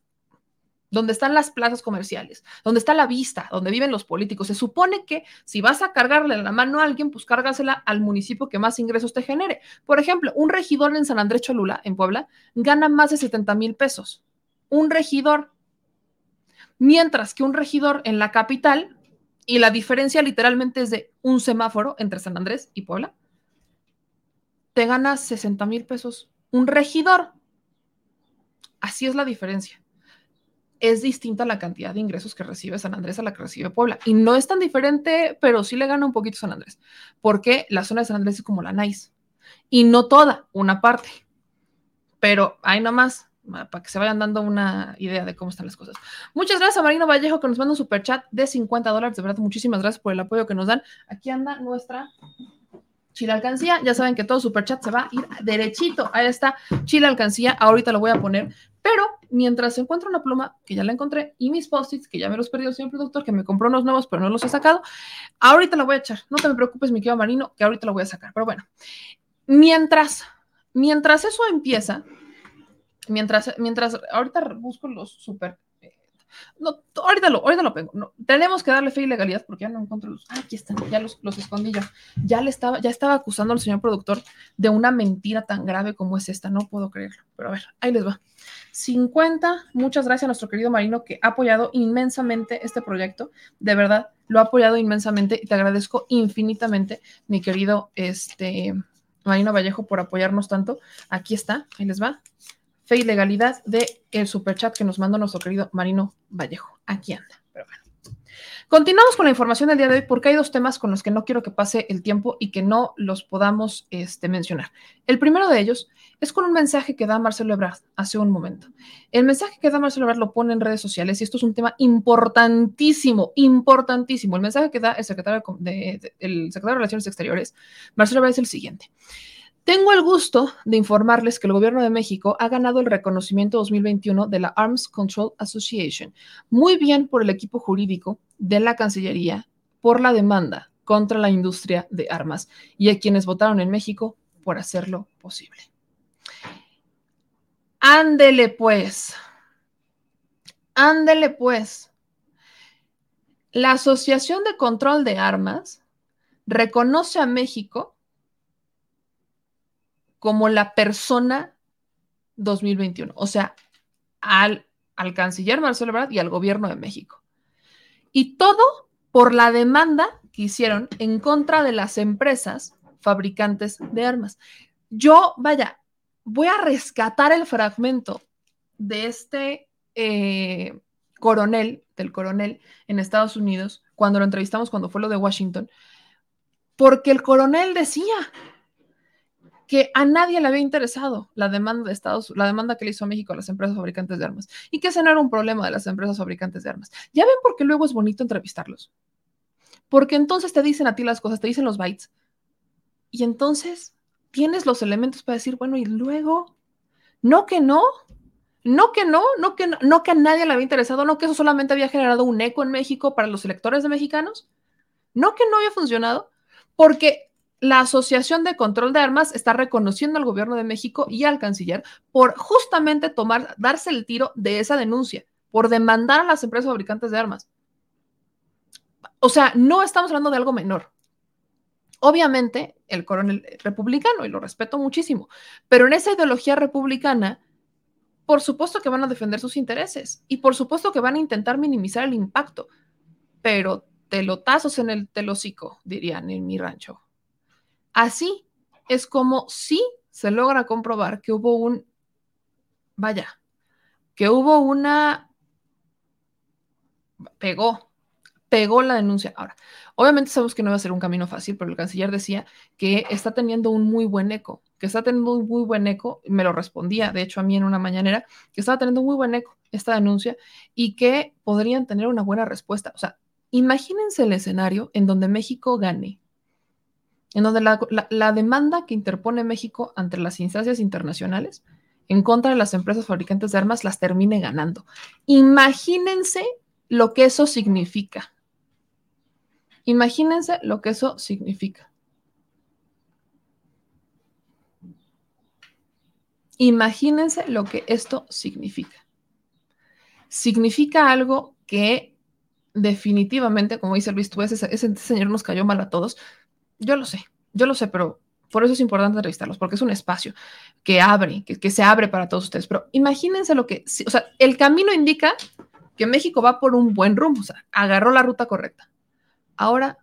Speaker 1: donde están las plazas comerciales, donde está la vista, donde viven los políticos. Se supone que si vas a cargarle la mano a alguien, pues cárgasela al municipio que más ingresos te genere. Por ejemplo, un regidor en San Andrés Cholula, en Puebla, gana más de 70 mil pesos. Un regidor. Mientras que un regidor en la capital y la diferencia literalmente es de un semáforo entre San Andrés y Puebla, te ganas 60 mil pesos un regidor. Así es la diferencia. Es distinta la cantidad de ingresos que recibe San Andrés a la que recibe Puebla. Y no es tan diferente, pero sí le gana un poquito San Andrés, porque la zona de San Andrés es como la nice. Y no toda, una parte. Pero hay nomás para que se vayan dando una idea de cómo están las cosas. Muchas gracias a Marino Vallejo que nos manda un super chat de 50 dólares. De verdad, muchísimas gracias por el apoyo que nos dan. Aquí anda nuestra chile alcancía. Ya saben que todo super chat se va a ir derechito. Ahí está, chile alcancía. Ahorita lo voy a poner. Pero mientras encuentro una pluma, que ya la encontré, y mis post-its, que ya me los perdió el señor productor, que me compró unos nuevos, pero no los he sacado, ahorita la voy a echar. No te me preocupes, mi querido Marino, que ahorita lo voy a sacar. Pero bueno, mientras, mientras eso empieza, mientras, mientras ahorita busco los super. Eh, no, ahorita lo, ahorita lo. No, tenemos que darle fe y legalidad porque ya no encuentro los. Ah, aquí están, ya los, los escondí yo. Ya le estaba, ya estaba acusando al señor productor de una mentira tan grave como es esta. No puedo creerlo. Pero a ver, ahí les va. 50. Muchas gracias a nuestro querido Marino que ha apoyado inmensamente este proyecto. De verdad, lo ha apoyado inmensamente y te agradezco infinitamente, mi querido este, Marino Vallejo, por apoyarnos tanto. Aquí está, ahí les va fe y legalidad de el superchat que nos mandó nuestro querido Marino Vallejo. Aquí anda, pero bueno. Continuamos con la información del día de hoy porque hay dos temas con los que no quiero que pase el tiempo y que no los podamos este, mencionar. El primero de ellos es con un mensaje que da Marcelo Ebrard hace un momento. El mensaje que da Marcelo Ebrard lo pone en redes sociales y esto es un tema importantísimo, importantísimo. El mensaje que da el secretario de, el secretario de Relaciones Exteriores, Marcelo Ebrard, es el siguiente. Tengo el gusto de informarles que el Gobierno de México ha ganado el reconocimiento 2021 de la Arms Control Association. Muy bien por el equipo jurídico de la Cancillería por la demanda contra la industria de armas y a quienes votaron en México por hacerlo posible. Ándele pues. Ándele pues. La Asociación de Control de Armas reconoce a México como la persona 2021, o sea, al, al canciller Marcelo Ebrard y al gobierno de México. Y todo por la demanda que hicieron en contra de las empresas fabricantes de armas. Yo, vaya, voy a rescatar el fragmento de este eh, coronel, del coronel en Estados Unidos, cuando lo entrevistamos, cuando fue lo de Washington, porque el coronel decía, que a nadie le había interesado la demanda de Estados la demanda que le hizo a México a las empresas fabricantes de armas y que ese no era un problema de las empresas fabricantes de armas. Ya ven por qué luego es bonito entrevistarlos. Porque entonces te dicen a ti las cosas, te dicen los bytes. Y entonces tienes los elementos para decir, bueno, y luego, no que no, no que no, no que no, no que a nadie le había interesado, no que eso solamente había generado un eco en México para los electores de mexicanos, no que no había funcionado, porque la Asociación de Control de Armas está reconociendo al gobierno de México y al canciller por justamente tomar, darse el tiro de esa denuncia, por demandar a las empresas fabricantes de armas. O sea, no estamos hablando de algo menor. Obviamente, el coronel republicano, y lo respeto muchísimo, pero en esa ideología republicana, por supuesto que van a defender sus intereses y por supuesto que van a intentar minimizar el impacto, pero telotazos en el telocico, dirían en mi rancho. Así es como sí se logra comprobar que hubo un, vaya, que hubo una, pegó, pegó la denuncia. Ahora, Obviamente sabemos que no va a ser un camino fácil, pero el canciller decía que está teniendo un muy buen eco, que está teniendo un muy buen eco, me lo respondía, de hecho, a mí en una mañanera, que estaba teniendo un muy buen eco esta denuncia y que podrían tener una buena respuesta. O sea, imagínense el escenario en donde México gane, en donde la, la demanda que interpone México ante las instancias internacionales en contra de las empresas fabricantes de armas las termine ganando. Imagínense lo que eso significa. Imagínense lo que eso significa. Imagínense lo que esto significa. Significa algo que definitivamente, como dice Luis, tú ese, ese señor nos cayó mal a todos. Yo lo sé, yo lo sé, pero por eso es importante entrevistarlos, porque es un espacio que abre, que, se abre para todos ustedes. Pero imagínense lo que, o sea, el camino indica que México va por un buen rumbo, o sea, agarró la ruta correcta. Ahora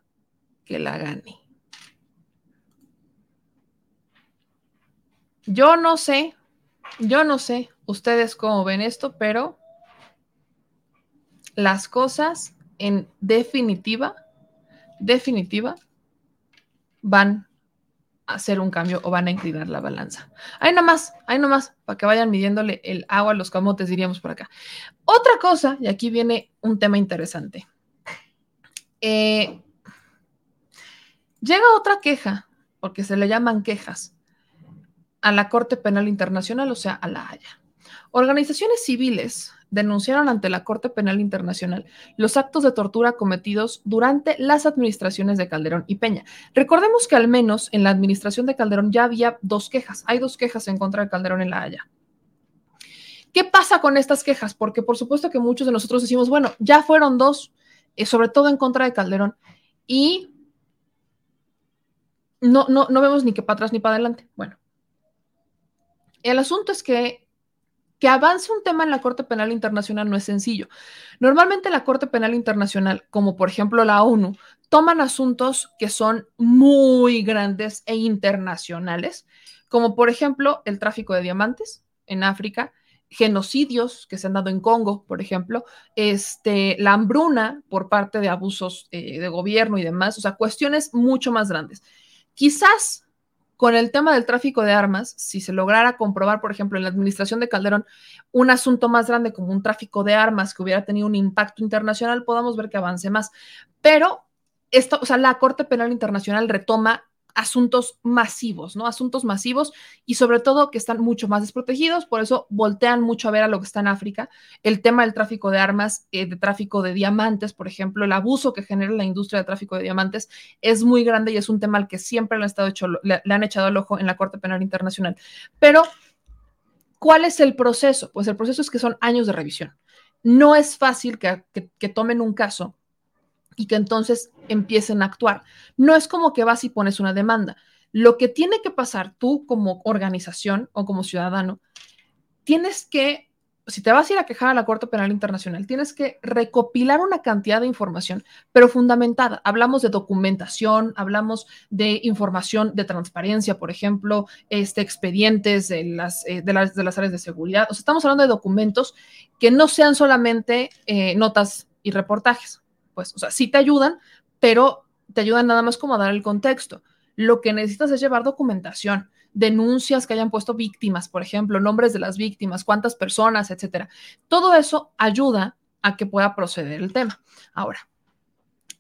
Speaker 1: que la gane. Yo no sé, yo no sé ustedes cómo ven esto, pero las cosas en definitiva, definitiva, van hacer un cambio o van a inclinar la balanza. Ahí nomás, ahí nomás, para que vayan midiéndole el agua a los camotes, diríamos por acá. Otra cosa, y aquí viene un tema interesante. Eh, llega otra queja, porque se le llaman quejas, a la Corte Penal Internacional, o sea, a la Haya. Organizaciones civiles denunciaron ante la Corte Penal Internacional los actos de tortura cometidos durante las administraciones de Calderón y Peña. Recordemos que al menos en la administración de Calderón ya había dos quejas. Hay dos quejas en contra de Calderón en La Haya. ¿Qué pasa con estas quejas? Porque por supuesto que muchos de nosotros decimos, bueno, ya fueron dos, eh, sobre todo en contra de Calderón, y no, no, no vemos ni que para atrás ni para adelante. Bueno, el asunto es que que avance un tema en la Corte Penal Internacional no es sencillo. Normalmente la Corte Penal Internacional, como por ejemplo la ONU, toman asuntos que son muy grandes e internacionales, como por ejemplo el tráfico de diamantes en África, genocidios que se han dado en Congo, por ejemplo, este, la hambruna por parte de abusos eh, de gobierno y demás, o sea, cuestiones mucho más grandes. Quizás con el tema del tráfico de armas, si se lograra comprobar, por ejemplo, en la administración de Calderón, un asunto más grande como un tráfico de armas que hubiera tenido un impacto internacional, podamos ver que avance más. Pero esto, o sea, la Corte Penal Internacional retoma asuntos masivos, ¿no? Asuntos masivos y sobre todo que están mucho más desprotegidos, por eso voltean mucho a ver a lo que está en África, el tema del tráfico de armas, eh, de tráfico de diamantes, por ejemplo, el abuso que genera la industria de tráfico de diamantes es muy grande y es un tema al que siempre le han, estado hecho, le, han echado el ojo en la Corte Penal Internacional. Pero, ¿cuál es el proceso? Pues el proceso es que son años de revisión. No es fácil que, que tomen un caso y que entonces empiecen a actuar. No es como que vas y pones una demanda. Lo que tiene que pasar tú como organización o como ciudadano, tienes que, si te vas a ir a quejar a la Corte Penal Internacional, tienes que recopilar una cantidad de información, pero fundamentada. Hablamos de documentación, hablamos de información de transparencia, por ejemplo, este, expedientes de las, eh, de las, áreas de seguridad. O sea, estamos hablando de documentos que no sean solamente eh, notas y reportajes pues, o sea, sí te ayudan, pero te ayudan nada más como a dar el contexto. Lo que necesitas es llevar documentación, denuncias que hayan puesto víctimas, por ejemplo, nombres de las víctimas, cuántas personas, etcétera. Todo eso ayuda a que pueda proceder el tema. Ahora,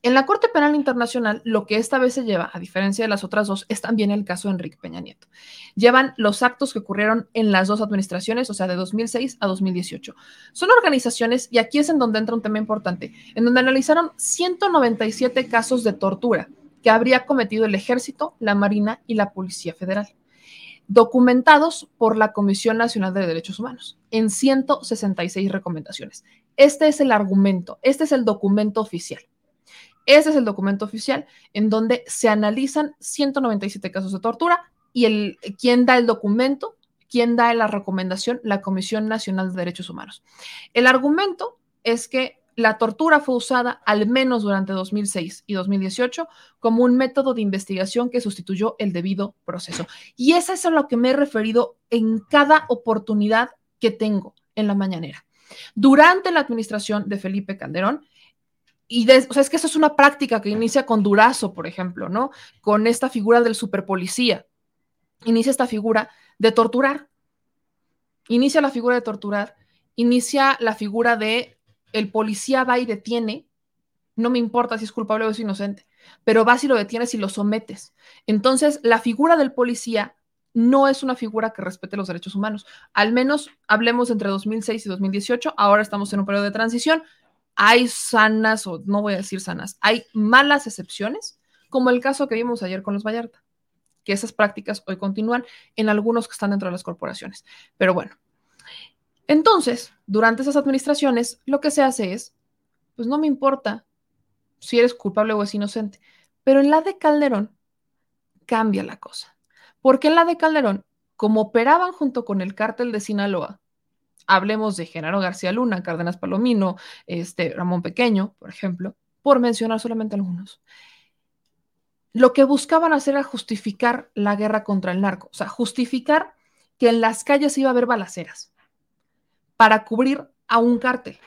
Speaker 1: en la Corte Penal Internacional, lo que esta vez se lleva, a diferencia de las otras dos, es también el caso de Enrique Peña Nieto. Llevan los actos que ocurrieron en las dos administraciones, o sea, de 2006 a 2018. Son organizaciones, y aquí es en donde entra un tema importante, en donde analizaron 197 casos de tortura que habría cometido el Ejército, la Marina y la Policía Federal, documentados por la Comisión Nacional de Derechos Humanos en 166 recomendaciones. Este es el argumento, este es el documento oficial. Ese es el documento oficial en donde se analizan 197 casos de tortura y el, quién da el documento, quién da la recomendación, la Comisión Nacional de Derechos Humanos. El argumento es que la tortura fue usada al menos durante 2006 y 2018 como un método de investigación que sustituyó el debido proceso. Y eso es a lo que me he referido en cada oportunidad que tengo en la mañanera. Durante la administración de Felipe Calderón, y es que eso es una práctica que inicia con Durazo, por ejemplo, ¿no? Con esta figura del superpolicía. Inicia esta figura de torturar. Inicia la figura de torturar. Inicia la figura de el policía va y detiene. No me importa si es culpable o es inocente, pero vas y lo detienes y lo sometes. Entonces, la figura del policía no es una figura que respete los derechos humanos. Al menos hablemos entre 2006 y 2018. Ahora estamos en un periodo de transición hay sanas, o no voy a decir sanas, hay malas excepciones, como el caso que vimos ayer con los Vallarta, que esas prácticas hoy continúan en algunos que están dentro de las corporaciones. Pero bueno, entonces, durante esas administraciones, lo que se hace es, pues no me importa si eres culpable o es inocente, pero en la de Calderón cambia la cosa. Porque en la de Calderón, como operaban junto con el cártel de Sinaloa, Hablemos de Genaro García Luna, Cárdenas Palomino, este, Ramón Pequeño, por ejemplo, por mencionar solamente algunos. Lo que buscaban hacer era justificar la guerra contra el narco, o sea, justificar que en las calles iba a haber balaceras para cubrir a un cártel.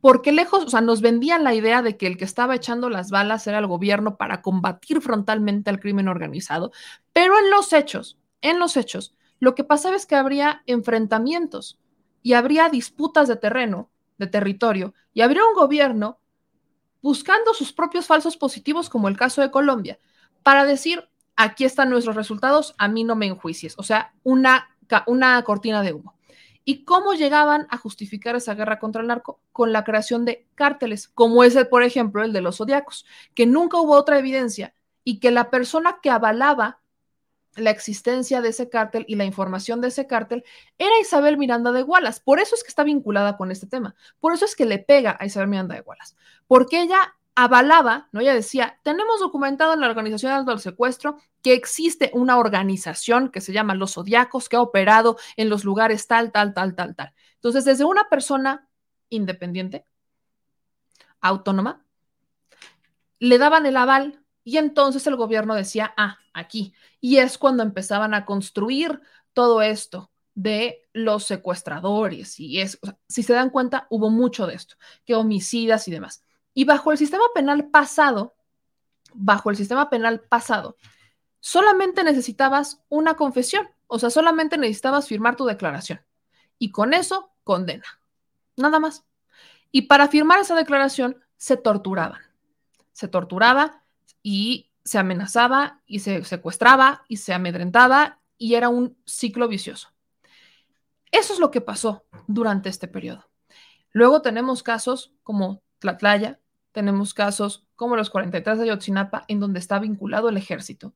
Speaker 1: Porque lejos, o sea, nos vendían la idea de que el que estaba echando las balas era el gobierno para combatir frontalmente al crimen organizado, pero en los hechos, en los hechos, lo que pasaba es que habría enfrentamientos y habría disputas de terreno, de territorio, y habría un gobierno buscando sus propios falsos positivos, como el caso de Colombia, para decir, aquí están nuestros resultados, a mí no me enjuicies. O sea, una, una cortina de humo. ¿Y cómo llegaban a justificar esa guerra contra el narco? Con la creación de cárteles, como es, por ejemplo, el de los zodiacos, que nunca hubo otra evidencia y que la persona que avalaba la existencia de ese cártel y la información de ese cártel era Isabel Miranda de Wallace. Por eso es que está vinculada con este tema. Por eso es que le pega a Isabel Miranda de Wallace. Porque ella avalaba, ¿no? Ella decía, tenemos documentado en la Organización del Secuestro que existe una organización que se llama Los Zodiacos que ha operado en los lugares tal, tal, tal, tal, tal. Entonces, desde una persona independiente, autónoma, le daban el aval y entonces el gobierno decía, ah, aquí. Y es cuando empezaban a construir todo esto de los secuestradores. Y es, si se dan cuenta, hubo mucho de esto, que homicidas y demás. Y bajo el sistema penal pasado, bajo el sistema penal pasado, solamente necesitabas una confesión, o sea, solamente necesitabas firmar tu declaración. Y con eso, condena. Nada más. Y para firmar esa declaración, se torturaban. Se torturaba y se amenazaba y se secuestraba y se amedrentaba y era un ciclo vicioso. Eso es lo que pasó durante este periodo. Luego tenemos casos como Tlatlaya, tenemos casos como los 43 de Ayotzinapa, en donde está vinculado el ejército,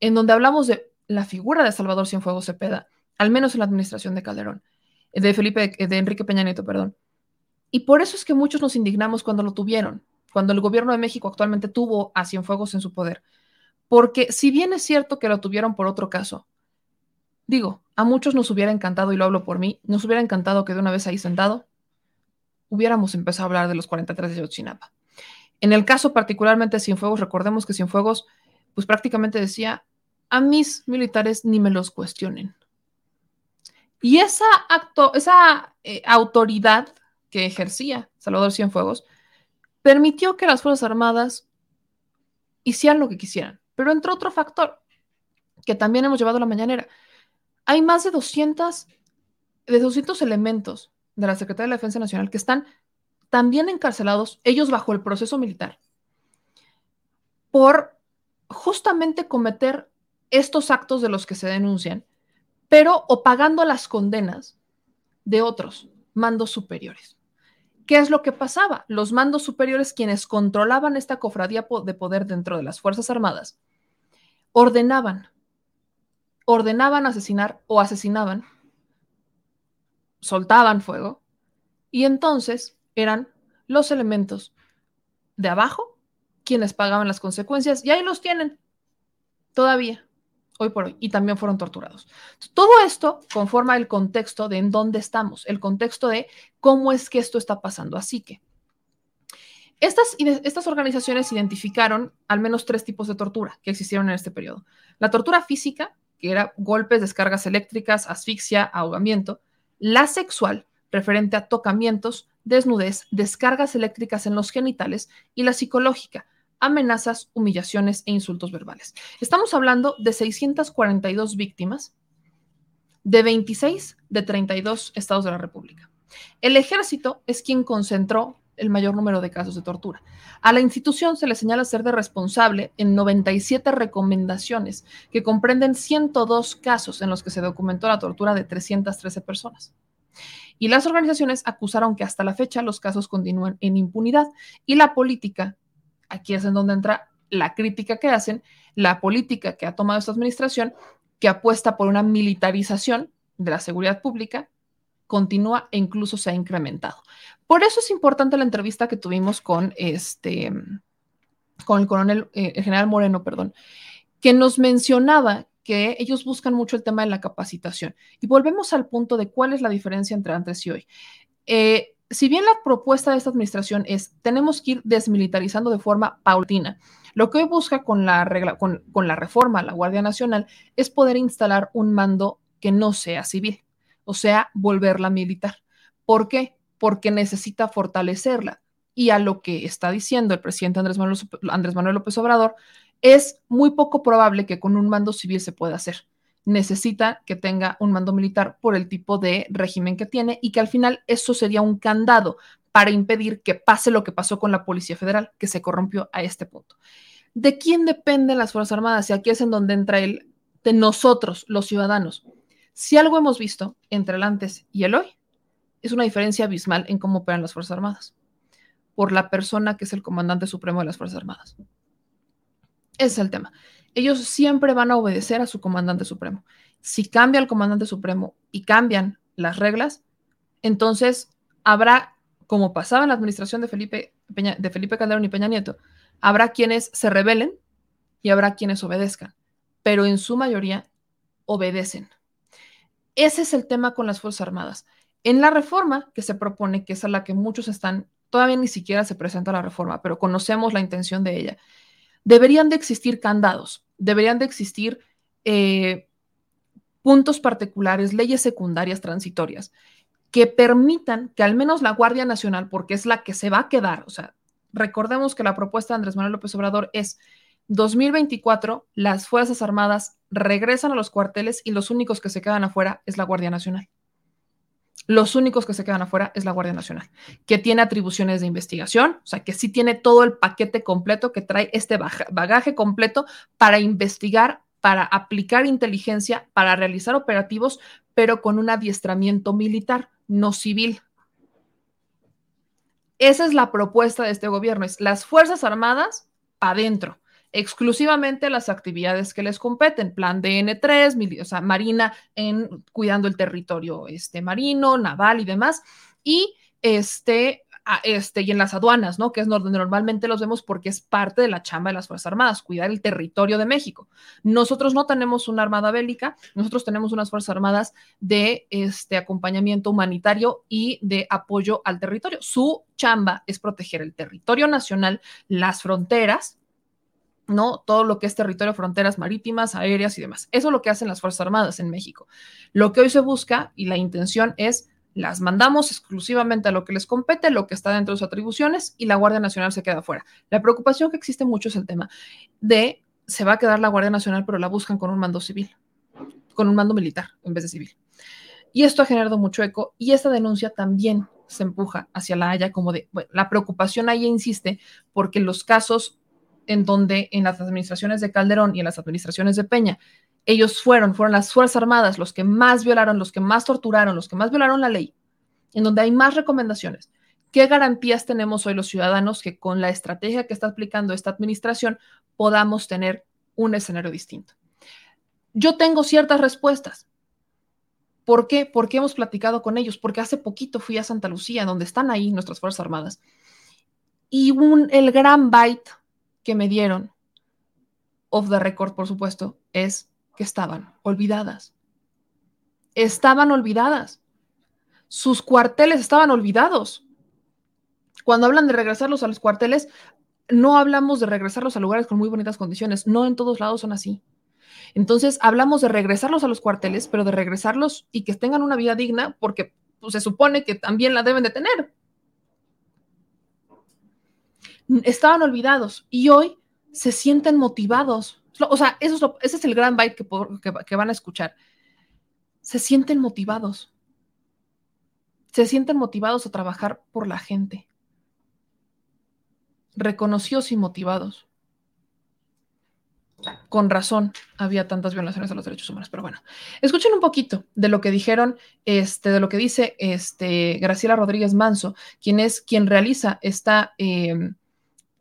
Speaker 1: en donde hablamos de la figura de Salvador Cienfuegos Cepeda, al menos en la administración de Calderón, de Felipe, de Enrique Peña Nieto, perdón. Y por eso es que muchos nos indignamos cuando lo tuvieron, cuando el gobierno de México actualmente tuvo a Cienfuegos en su poder. Porque si bien es cierto que lo tuvieron por otro caso, digo, a muchos nos hubiera encantado, y lo hablo por mí, nos hubiera encantado que de una vez ahí sentado hubiéramos empezado a hablar de los 43 de Yotzinapa. En el caso particularmente de Cienfuegos, recordemos que Cienfuegos, pues prácticamente decía, a mis militares ni me los cuestionen. Y esa, acto, esa eh, autoridad que ejercía Salvador Cienfuegos permitió que las Fuerzas Armadas hicieran lo que quisieran. Pero entró otro factor que también hemos llevado a la mañanera. Hay más de 200, de 200 elementos de la Secretaría de la Defensa Nacional que están también encarcelados, ellos bajo el proceso militar, por justamente cometer estos actos de los que se denuncian, pero o pagando las condenas de otros mandos superiores. ¿Qué es lo que pasaba? Los mandos superiores, quienes controlaban esta cofradía de poder dentro de las Fuerzas Armadas, ordenaban, ordenaban asesinar o asesinaban, soltaban fuego, y entonces eran los elementos de abajo quienes pagaban las consecuencias, y ahí los tienen todavía hoy por hoy, y también fueron torturados. Todo esto conforma el contexto de en dónde estamos, el contexto de cómo es que esto está pasando. Así que estas, estas organizaciones identificaron al menos tres tipos de tortura que existieron en este periodo. La tortura física, que era golpes, descargas eléctricas, asfixia, ahogamiento. La sexual, referente a tocamientos, desnudez, descargas eléctricas en los genitales y la psicológica, amenazas, humillaciones e insultos verbales. Estamos hablando de 642 víctimas de 26 de 32 estados de la República. El ejército es quien concentró el mayor número de casos de tortura. A la institución se le señala ser de responsable en 97 recomendaciones que comprenden 102 casos en los que se documentó la tortura de 313 personas. Y las organizaciones acusaron que hasta la fecha los casos continúan en impunidad y la política, aquí es en donde entra la crítica que hacen, la política que ha tomado esta administración, que apuesta por una militarización de la seguridad pública, continúa e incluso se ha incrementado. Por eso es importante la entrevista que tuvimos con este, con el coronel, eh, el general Moreno, perdón, que nos mencionaba que ellos buscan mucho el tema de la capacitación. Y volvemos al punto de cuál es la diferencia entre antes y hoy. Eh, si bien la propuesta de esta administración es tenemos que ir desmilitarizando de forma paulatina, lo que hoy busca con la, regla, con, la reforma a la Guardia Nacional es poder instalar un mando que no sea civil, o sea, volverla militar. ¿Por qué? porque necesita fortalecerla. Y a lo que está diciendo el presidente Andrés Manuel, Andrés Manuel López Obrador, es muy poco probable que con un mando civil se pueda hacer. Necesita que tenga un mando militar por el tipo de régimen que tiene y que al final eso sería un candado para impedir que pase lo que pasó con la Policía Federal, que se corrompió a este punto. ¿De quién dependen las Fuerzas Armadas? Y aquí es en donde entra el de nosotros, los ciudadanos. Si algo hemos visto entre el antes y el hoy, es una diferencia abismal en cómo operan las Fuerzas Armadas por la persona que es el comandante supremo de las Fuerzas Armadas. Ese es el tema. Ellos siempre van a obedecer a su comandante supremo. Si cambia el comandante supremo y cambian las reglas, entonces habrá, como pasaba en la administración de Felipe, de Felipe Calderón y Peña Nieto, habrá quienes se rebelen y habrá quienes obedezcan, pero en su mayoría obedecen. Ese es el tema con las Fuerzas Armadas. En la reforma que se propone, que es a la que muchos están, todavía ni siquiera se presenta la reforma, pero conocemos la intención de ella, deberían de existir candados, deberían de existir eh, puntos particulares, leyes secundarias transitorias, que permitan que al menos la Guardia Nacional, porque es la que se va a quedar, o sea, recordemos que la propuesta de Andrés Manuel López Obrador es 2024, las Fuerzas Armadas regresan a los cuarteles y los únicos que se quedan afuera es la Guardia Nacional. Los únicos que se quedan afuera es la Guardia Nacional, que tiene atribuciones de investigación, o sea, que sí tiene todo el paquete completo, que trae este bagaje completo para investigar, para aplicar inteligencia, para realizar operativos, pero con un adiestramiento militar, no civil. Esa es la propuesta de este gobierno, es las Fuerzas Armadas para adentro exclusivamente las actividades que les competen, plan DN3, o sea, Marina en cuidando el territorio este, marino, naval y demás, y este, este, y en las aduanas, ¿no? Que es donde normalmente los vemos porque es parte de la chamba de las Fuerzas Armadas, cuidar el territorio de México. Nosotros no tenemos una armada bélica, nosotros tenemos unas Fuerzas Armadas de este acompañamiento humanitario y de apoyo al territorio. Su chamba es proteger el territorio nacional, las fronteras, ¿no? Todo lo que es territorio, fronteras marítimas, aéreas y demás. Eso es lo que hacen las Fuerzas Armadas en México. Lo que hoy se busca y la intención es las mandamos exclusivamente a lo que les compete, lo que está dentro de sus atribuciones y la Guardia Nacional se queda fuera. La preocupación que existe mucho es el tema de se va a quedar la Guardia Nacional, pero la buscan con un mando civil, con un mando militar en vez de civil. Y esto ha generado mucho eco y esta denuncia también se empuja hacia la Haya como de, bueno, la preocupación ahí insiste porque los casos en donde en las administraciones de Calderón y en las administraciones de Peña, ellos fueron, fueron las Fuerzas Armadas los que más violaron, los que más torturaron, los que más violaron la ley, en donde hay más recomendaciones. ¿Qué garantías tenemos hoy los ciudadanos que con la estrategia que está aplicando esta administración podamos tener un escenario distinto? Yo tengo ciertas respuestas. ¿Por qué? Porque hemos platicado con ellos, porque hace poquito fui a Santa Lucía, donde están ahí nuestras Fuerzas Armadas, y un, el gran bite que me dieron, off the record, por supuesto, es que estaban olvidadas. Estaban olvidadas. Sus cuarteles estaban olvidados. Cuando hablan de regresarlos a los cuarteles, no hablamos de regresarlos a lugares con muy bonitas condiciones. No en todos lados son así. Entonces, hablamos de regresarlos a los cuarteles, pero de regresarlos y que tengan una vida digna, porque pues, se supone que también la deben de tener. Estaban olvidados y hoy se sienten motivados. O sea, eso es ese es el gran byte que, que van a escuchar. Se sienten motivados. Se sienten motivados a trabajar por la gente. Reconocidos y motivados con razón había tantas violaciones a los derechos humanos. Pero bueno, escuchen un poquito de lo que dijeron, este, de lo que dice este, Graciela Rodríguez Manso, quien es quien realiza esta, em,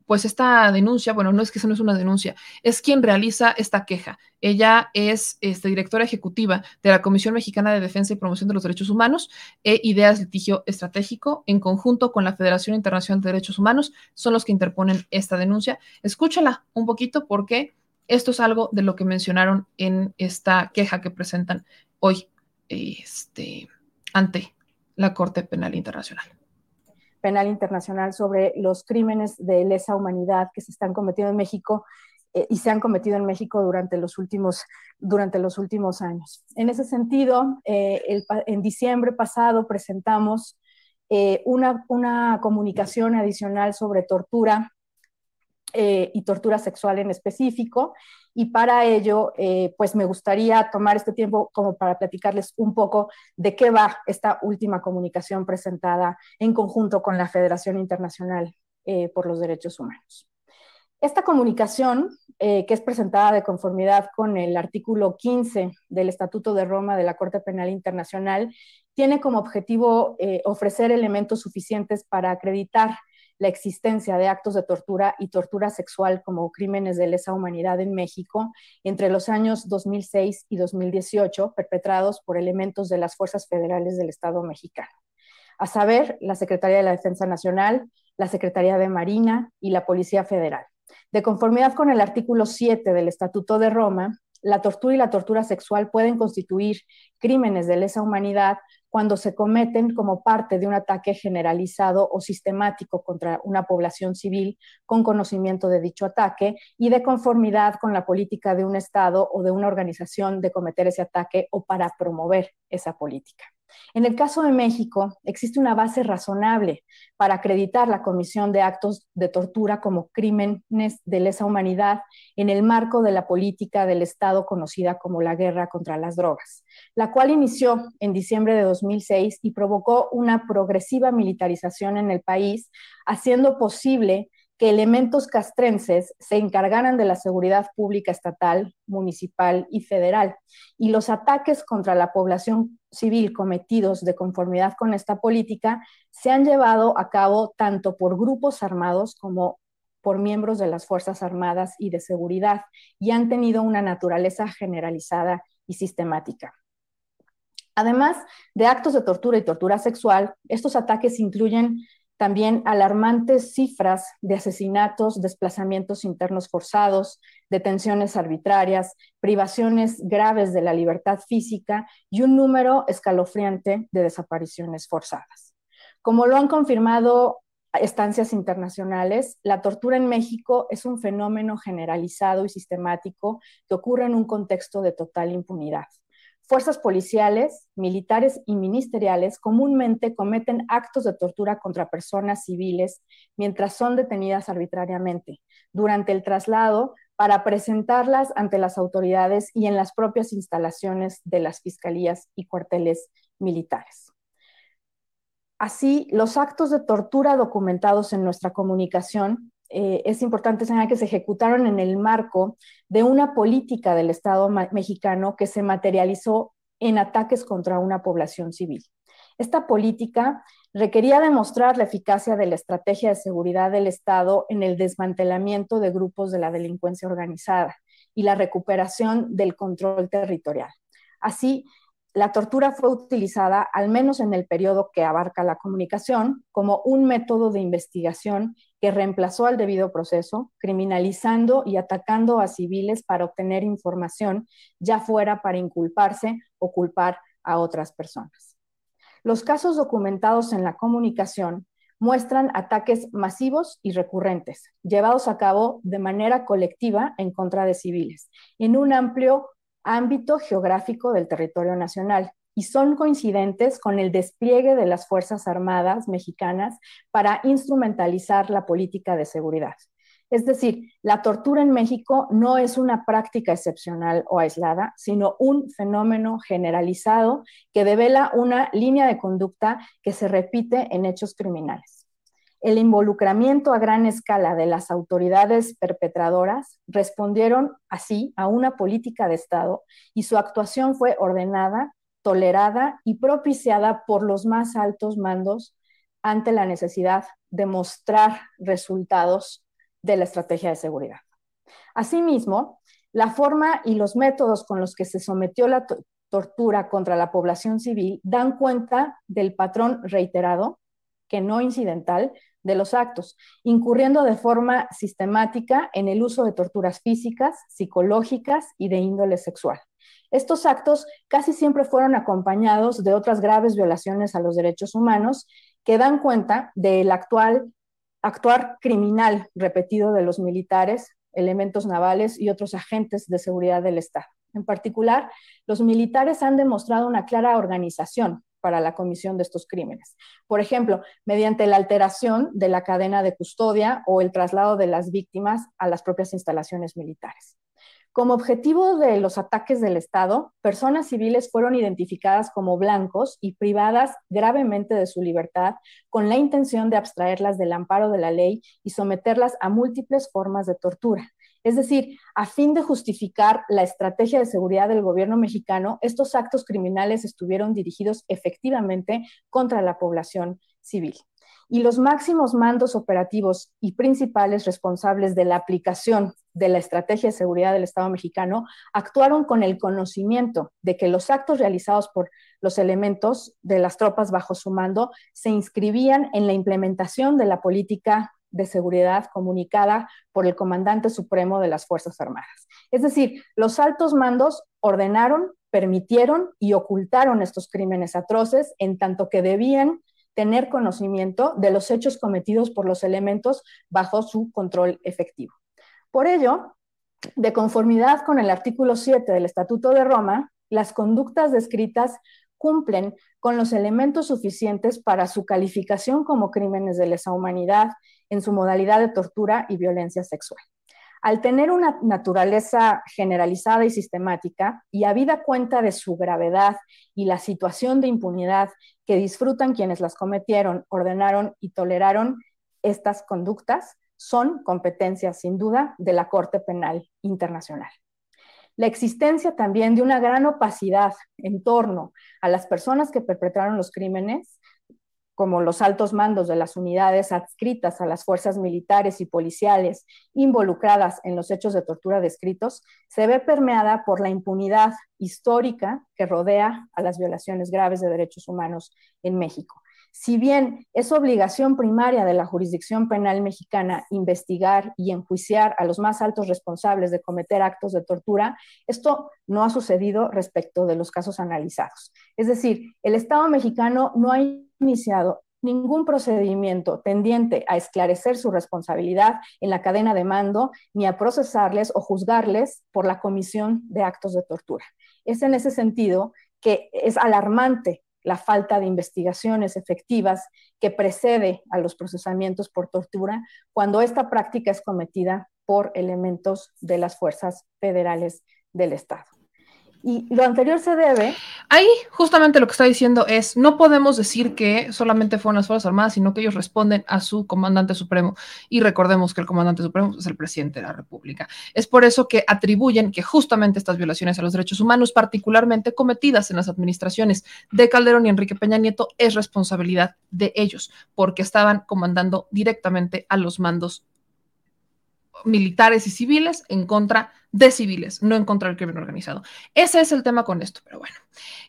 Speaker 1: pues esta denuncia. Bueno, no es que eso no es una denuncia, es quien realiza esta queja. Ella es este, directora ejecutiva de la Comisión Mexicana de Defensa y Promoción de los Derechos Humanos e Ideas Litigio Estratégico, en conjunto con la Federación Internacional de Derechos Humanos, son los que interponen esta denuncia. Escúchala un poquito porque esto es algo de lo que mencionaron en esta queja que presentan hoy este, ante la Corte Penal Internacional.
Speaker 3: Penal Internacional sobre los crímenes de lesa humanidad que se están cometiendo en México eh, y se han cometido en México durante los últimos, durante los últimos años. En ese sentido, eh, en diciembre pasado presentamos eh, una, una comunicación adicional sobre tortura eh, y tortura sexual en específico. Y para ello, eh, pues me gustaría tomar este tiempo como para platicarles un poco de qué va esta última comunicación presentada en conjunto con la Federación Internacional eh, por los Derechos Humanos. Esta comunicación, que es presentada de conformidad con el artículo 15 del Estatuto de Roma de la Corte Penal Internacional, tiene como objetivo ofrecer elementos suficientes para acreditar la existencia de actos de tortura y tortura sexual como crímenes de lesa humanidad en México entre los años 2006 y 2018 perpetrados por elementos de las fuerzas federales del Estado mexicano, a saber, la Secretaría de la Defensa Nacional, la Secretaría de Marina y la Policía Federal. De conformidad con el artículo 7 del Estatuto de Roma, la tortura y la tortura sexual pueden constituir crímenes de lesa humanidad cuando se cometen como parte de un ataque generalizado o sistemático contra una población civil con conocimiento de dicho ataque y de conformidad con la política de un Estado o de una organización de cometer ese ataque o para promover esa política. En el caso de México, existe una base razonable para acreditar la comisión de actos de tortura como crímenes de lesa humanidad en el marco de la política del Estado conocida como la guerra contra las drogas, la cual inició en diciembre de 2006 y provocó una progresiva militarización en el país, haciendo posible que elementos castrenses se encargaran de la seguridad pública estatal, municipal y federal. Y los ataques contra la población civil cometidos de conformidad con esta política se han llevado a cabo tanto por grupos armados como por miembros de las Fuerzas Armadas y de Seguridad y han tenido una naturaleza generalizada y sistemática. Además de actos de tortura y tortura sexual, estos ataques incluyen también alarmantes cifras de asesinatos, desplazamientos internos forzados, detenciones arbitrarias, privaciones graves de la libertad física y un número escalofriante de desapariciones forzadas. Como lo han confirmado estancias internacionales, la tortura en México es un fenómeno generalizado y sistemático que ocurre en un contexto de total impunidad. Fuerzas policiales, militares y ministeriales comúnmente cometen actos de tortura contra personas civiles mientras son detenidas arbitrariamente durante el traslado para presentarlas ante las autoridades y en las propias instalaciones de las fiscalías y cuarteles militares. Así, los actos de tortura documentados en nuestra comunicación eh, es importante señalar que se ejecutaron en el marco de una política del Estado mexicano que se materializó en ataques contra una población civil. Esta política requería demostrar la eficacia de la estrategia de seguridad del Estado en el desmantelamiento de grupos de la delincuencia organizada y la recuperación del control territorial. Así, la tortura fue utilizada, al menos en el periodo que abarca la comunicación, como un método de investigación que reemplazó al debido proceso, criminalizando y atacando a civiles para obtener información, ya fuera para inculparse o culpar a otras personas. Los casos documentados en la comunicación muestran ataques masivos y recurrentes, llevados a cabo de manera colectiva en contra de civiles, en un amplio ámbito geográfico del territorio nacional, y son coincidentes con el despliegue de las Fuerzas Armadas mexicanas para instrumentalizar la política de seguridad. Es decir, la tortura en México no es una práctica excepcional o aislada, sino un fenómeno generalizado que devela una línea de conducta que se repite en hechos criminales. El involucramiento a gran escala de las autoridades perpetradoras respondieron así a una política de Estado y su actuación fue ordenada, tolerada y propiciada por los más altos mandos ante la necesidad de mostrar resultados de la estrategia de seguridad. Asimismo, la forma y los métodos con los que se sometió la tortura contra la población civil dan cuenta del patrón reiterado, que no incidental, de los actos, incurriendo de forma sistemática en el uso de torturas físicas, psicológicas y de índole sexual. Estos actos casi siempre fueron acompañados de otras graves violaciones a los derechos humanos que dan cuenta del actual actuar criminal repetido de los militares, elementos navales y otros agentes de seguridad del Estado. En particular, los militares han demostrado una clara organización para la comisión de estos crímenes. Por ejemplo, mediante la alteración de la cadena de custodia o el traslado de las víctimas a las propias instalaciones militares. Como objetivo de los ataques del Estado, personas civiles fueron identificadas como blancos y privadas gravemente de su libertad con la intención de abstraerlas del amparo de la ley y someterlas a múltiples formas de tortura. Es decir, a fin de justificar la estrategia de seguridad del gobierno mexicano, estos actos criminales estuvieron dirigidos efectivamente contra la población civil y los máximos mandos operativos y principales responsables de la aplicación de la estrategia de seguridad del Estado mexicano actuaron con el conocimiento de que los actos realizados por los elementos de las tropas bajo su mando se inscribían en la implementación de la política de seguridad comunicada por el comandante supremo de las Fuerzas Armadas. Es decir, los altos mandos ordenaron, permitieron y ocultaron estos crímenes atroces en tanto que debían tener conocimiento de los hechos cometidos por los elementos bajo su control efectivo. Por ello, de conformidad con el artículo 7 del Estatuto de Roma, las conductas descritas cumplen con los elementos suficientes para su calificación como crímenes de lesa humanidad en su modalidad de tortura y violencia sexual. Al tener una naturaleza generalizada y sistemática, y habida cuenta de su gravedad y la situación de impunidad que disfrutan quienes las cometieron, ordenaron y toleraron estas conductas, son competencias sin duda de la Corte Penal Internacional. La existencia también de una gran opacidad en torno a las personas que perpetraron los crímenes como los altos mandos de las unidades adscritas a las fuerzas militares y policiales involucradas en los hechos de tortura descritos, se ve permeada por la impunidad histórica que rodea a las violaciones graves de derechos humanos en México. Si bien es obligación primaria de la jurisdicción penal mexicana investigar y enjuiciar a los más altos responsables de cometer actos de tortura, esto no ha sucedido respecto de los casos analizados. Es decir, el Estado mexicano no ha iniciado ningún procedimiento tendiente a esclarecer su responsabilidad en la cadena de mando, ni a procesarles o juzgarles por la comisión de actos de tortura. Es en ese sentido que es alarmante la falta de investigaciones efectivas que precede a los procesamientos por tortura cuando esta práctica es cometida por elementos de las fuerzas federales del Estado. Y lo anterior se debe.
Speaker 1: Ahí, justamente lo que está diciendo es: no podemos decir que solamente fueron las Fuerzas Armadas, sino que ellos responden a su comandante supremo. Y recordemos que el comandante supremo es el presidente de la República. Es por eso que atribuyen que justamente estas violaciones a los derechos humanos, particularmente cometidas en las administraciones de Calderón y Enrique Peña Nieto, es responsabilidad de ellos, porque estaban comandando directamente a los mandos militares y civiles en contra de civiles, no en contra del crimen organizado. Ese es el tema con esto, pero bueno.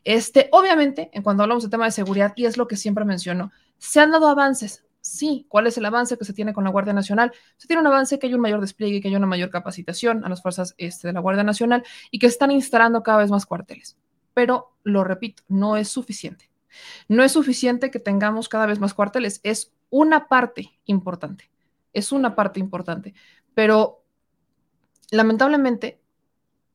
Speaker 1: Este, obviamente, en cuando hablamos de tema de seguridad, y es lo que siempre menciono, se han dado avances. Sí, ¿cuál es el avance que se tiene con la Guardia Nacional? Se tiene un avance que hay un mayor despliegue, que hay una mayor capacitación a las fuerzas este, de la Guardia Nacional y que están instalando cada vez más cuarteles. Pero, lo repito, no es suficiente. No es suficiente que tengamos cada vez más cuarteles, es una parte importante. Es una parte importante pero lamentablemente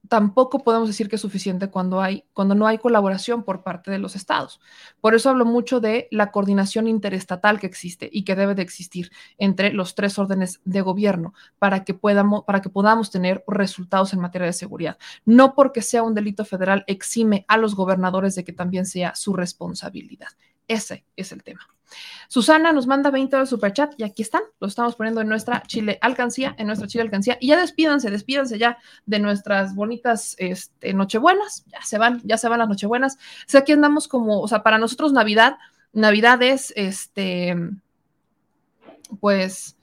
Speaker 1: tampoco podemos decir que es suficiente cuando, hay, cuando no hay colaboración por parte de los estados. Por eso hablo mucho de la coordinación interestatal que existe y que debe de existir entre los tres órdenes de gobierno para que, para que podamos tener resultados en materia de seguridad. No porque sea un delito federal exime a los gobernadores de que también sea su responsabilidad. Ese es el tema. Susana nos manda 20 super superchat y aquí están, los estamos poniendo en nuestra Chile alcancía, en nuestra Chile alcancía. Y ya despídanse, despídanse ya de nuestras bonitas este, nochebuenas, ya se van, ya se van las nochebuenas. O sea, aquí andamos como, o sea, para nosotros Navidad, Navidad es, este, pues,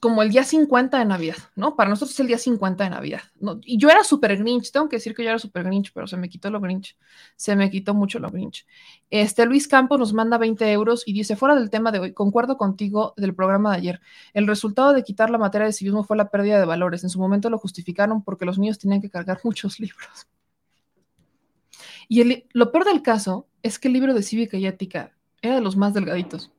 Speaker 1: como el día 50 de Navidad, ¿no? Para nosotros es el día 50 de Navidad. ¿no? Y yo era súper Grinch, tengo que decir que yo era súper Grinch, pero se me quitó lo Grinch, se me quitó mucho lo Grinch. Este Luis Campos nos manda 20 euros y dice, fuera del tema de hoy, concuerdo contigo del programa de ayer. El resultado de quitar la materia de civismo fue la pérdida de valores. En su momento lo justificaron porque los niños tenían que cargar muchos libros. Y lo peor del caso es que el libro de cívica y ética era de los más delgaditos.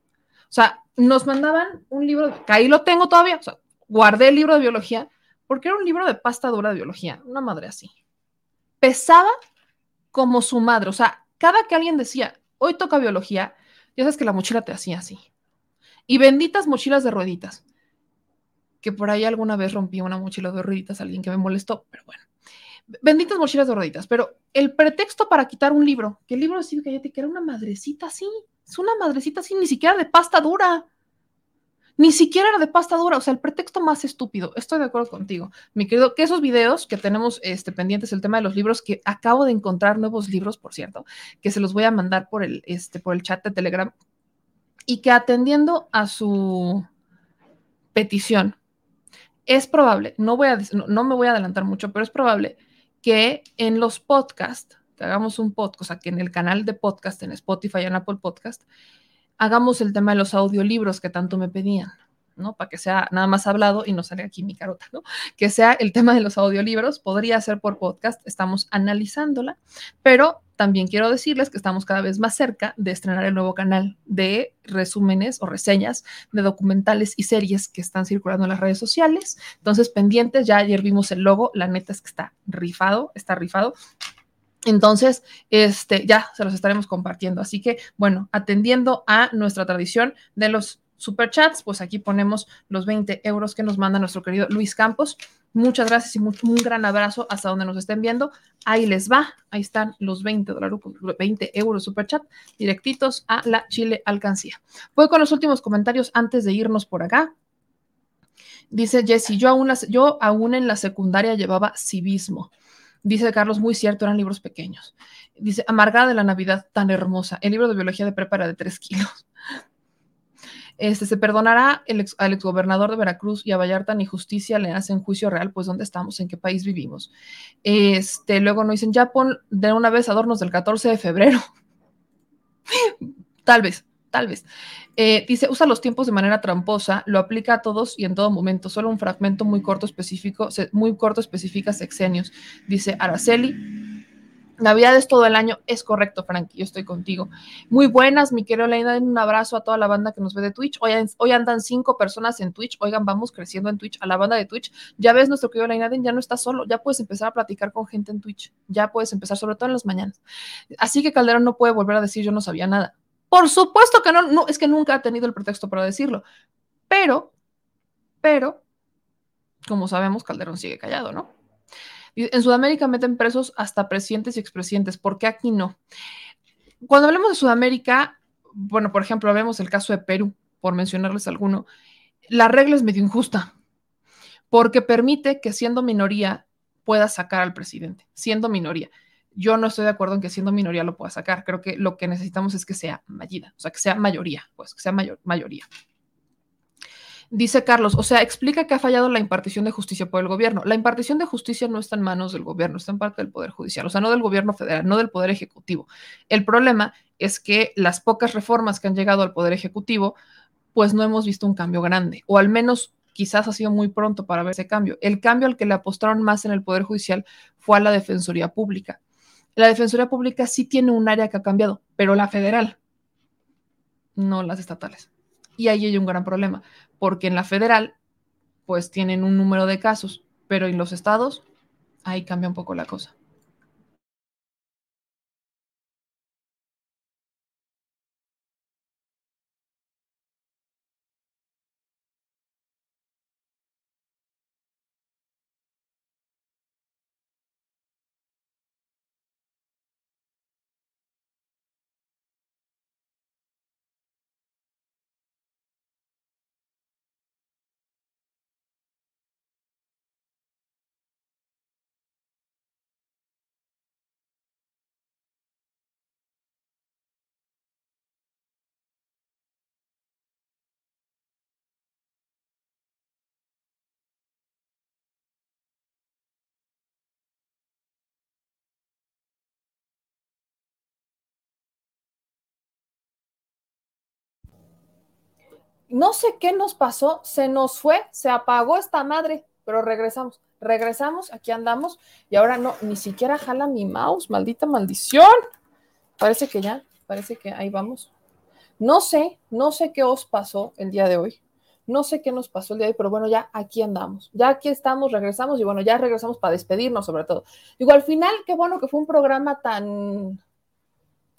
Speaker 1: O sea, nos mandaban un libro, que ahí lo tengo todavía, o sea, guardé el libro de biología, porque era un libro de pasta dura de biología, una madre así. Pesaba como su madre, o sea, cada que alguien decía, hoy toca biología, ya sabes que la mochila te hacía así. Y benditas mochilas de rueditas, que por ahí alguna vez rompí una mochila de rueditas a alguien que me molestó, pero bueno. Benditas mochilas de rueditas, pero el pretexto para quitar un libro, que el libro de cívica que era una madrecita así, es una madrecita así, ni siquiera de pasta dura. Ni siquiera era de pasta dura, o sea, el pretexto más estúpido. Estoy de acuerdo contigo, mi querido, que esos videos que tenemos este, pendientes, el tema de los libros, que acabo de encontrar nuevos libros, por cierto, que se los voy a mandar por el, este, por el chat de Telegram, y que atendiendo a su petición, es probable, no, voy a, no me voy a adelantar mucho, pero es probable que en los podcasts hagamos un podcast, que en el canal de podcast, en Spotify, en Apple Podcast, hagamos el tema de los audiolibros que tanto me pedían. ¿no? Para que sea nada más hablado y no salga aquí mi carota, ¿no? Que sea el tema de los audiolibros, podría ser por podcast, estamos analizándola, pero también quiero decirles que estamos cada vez más cerca de estrenar el nuevo canal de resúmenes o reseñas de documentales y series que están circulando en las redes sociales. Entonces, pendientes, ya ayer vimos el logo, la neta es que está rifado, está rifado. Entonces, este, ya se los estaremos compartiendo. Así que, bueno, atendiendo a nuestra tradición de los superchats, pues aquí ponemos los 20 euros que nos manda nuestro querido Luis Campos. Muchas gracias y un gran abrazo hasta donde nos estén viendo. Ahí les va, ahí están los 20, 20 euros superchat directitos a la Chile Alcancía. Voy con los últimos comentarios antes de irnos por acá. Dice Jesse, yo aún, yo aún en la secundaria llevaba civismo. Dice Carlos, muy cierto, eran libros pequeños. Dice, Amargada de la Navidad, tan hermosa. El libro de biología de prepara de tres kilos. Este, se perdonará el ex, al exgobernador de Veracruz y a Vallarta ni justicia le hacen juicio real, pues dónde estamos, en qué país vivimos. Este, luego nos dicen, ya pon de una vez adornos del 14 de febrero. Tal vez, tal vez. Eh, dice, usa los tiempos de manera tramposa, lo aplica a todos y en todo momento, solo un fragmento muy corto específico, muy corto especifica sexenios. Dice Araceli. Navidad es todo el año, es correcto, Frankie, yo estoy contigo. Muy buenas, mi querido Leina, un abrazo a toda la banda que nos ve de Twitch. Hoy, hoy, andan cinco personas en Twitch, oigan, vamos creciendo en Twitch, a la banda de Twitch. Ya ves, nuestro querido Leina ya no está solo, ya puedes empezar a platicar con gente en Twitch, ya puedes empezar, sobre todo en las mañanas. Así que Calderón no puede volver a decir yo no sabía nada. Por supuesto que no, no, es que nunca ha tenido el pretexto para decirlo. Pero, pero, como sabemos, Calderón sigue callado, ¿no? En Sudamérica meten presos hasta presidentes y expresidentes. ¿Por qué aquí no? Cuando hablemos de Sudamérica, bueno, por ejemplo, vemos el caso de Perú, por mencionarles alguno, la regla es medio injusta, porque permite que siendo minoría pueda sacar al presidente, siendo minoría. Yo no estoy de acuerdo en que siendo minoría lo pueda sacar. Creo que lo que necesitamos es que sea mayoría, o sea, que sea mayoría, pues, que sea mayor, mayoría. Dice Carlos, o sea, explica que ha fallado la impartición de justicia por el gobierno. La impartición de justicia no está en manos del gobierno, está en parte del Poder Judicial, o sea, no del gobierno federal, no del Poder Ejecutivo. El problema es que las pocas reformas que han llegado al Poder Ejecutivo, pues no hemos visto un cambio grande, o al menos quizás ha sido muy pronto para ver ese cambio. El cambio al que le apostaron más en el Poder Judicial fue a la Defensoría Pública. La Defensoría Pública sí tiene un área que ha cambiado, pero la federal, no las estatales. Y ahí hay un gran problema, porque en la federal, pues tienen un número de casos, pero en los estados, ahí cambia un poco la cosa. No sé qué nos pasó, se nos fue, se apagó esta madre, pero regresamos, regresamos, aquí andamos y ahora no, ni siquiera jala mi mouse, maldita maldición. Parece que ya, parece que ahí vamos. No sé, no sé qué os pasó el día de hoy. No sé qué nos pasó el día de hoy, pero bueno, ya aquí andamos. Ya aquí estamos, regresamos y bueno, ya regresamos para despedirnos sobre todo. Digo, al final, qué bueno que fue un programa tan,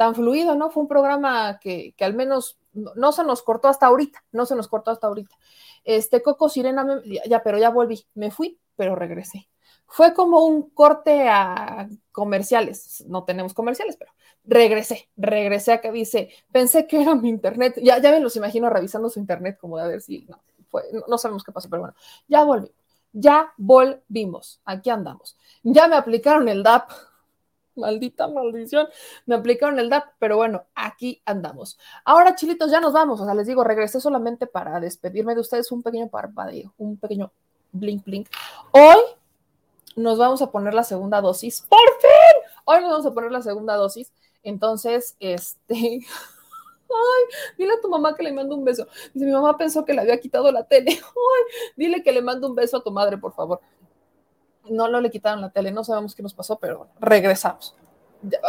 Speaker 1: tan fluido, ¿no? Fue un programa que, que al menos no, se nos cortó hasta ahorita, no se nos cortó hasta ahorita. Este Coco Sirena, ya, pero ya volví, me fui, pero regresé. Fue como un corte a comerciales, no tenemos comerciales, pero regresé, regresé a que dice, pensé que era mi internet, ya, ya me los imagino revisando su internet como de a ver si, no, no sabemos qué pasó, pero bueno, ya volví, ya volvimos, aquí andamos. Ya me aplicaron el DAP, maldita maldición, me aplicaron el DAP, pero bueno, aquí andamos. Ahora, chilitos, ya nos vamos, o sea, les digo, regresé solamente para despedirme de ustedes, un pequeño parpadeo, un pequeño blink blink. Hoy nos vamos a poner la segunda dosis, por fin, hoy nos vamos a poner la segunda dosis, entonces, este... Ay, dile a tu mamá que le mando un beso. Dice, mi mamá pensó que le había quitado la tele. Ay, dile que le mando un beso a tu madre, por favor no lo le quitaron la tele, no sabemos qué nos pasó, pero regresamos.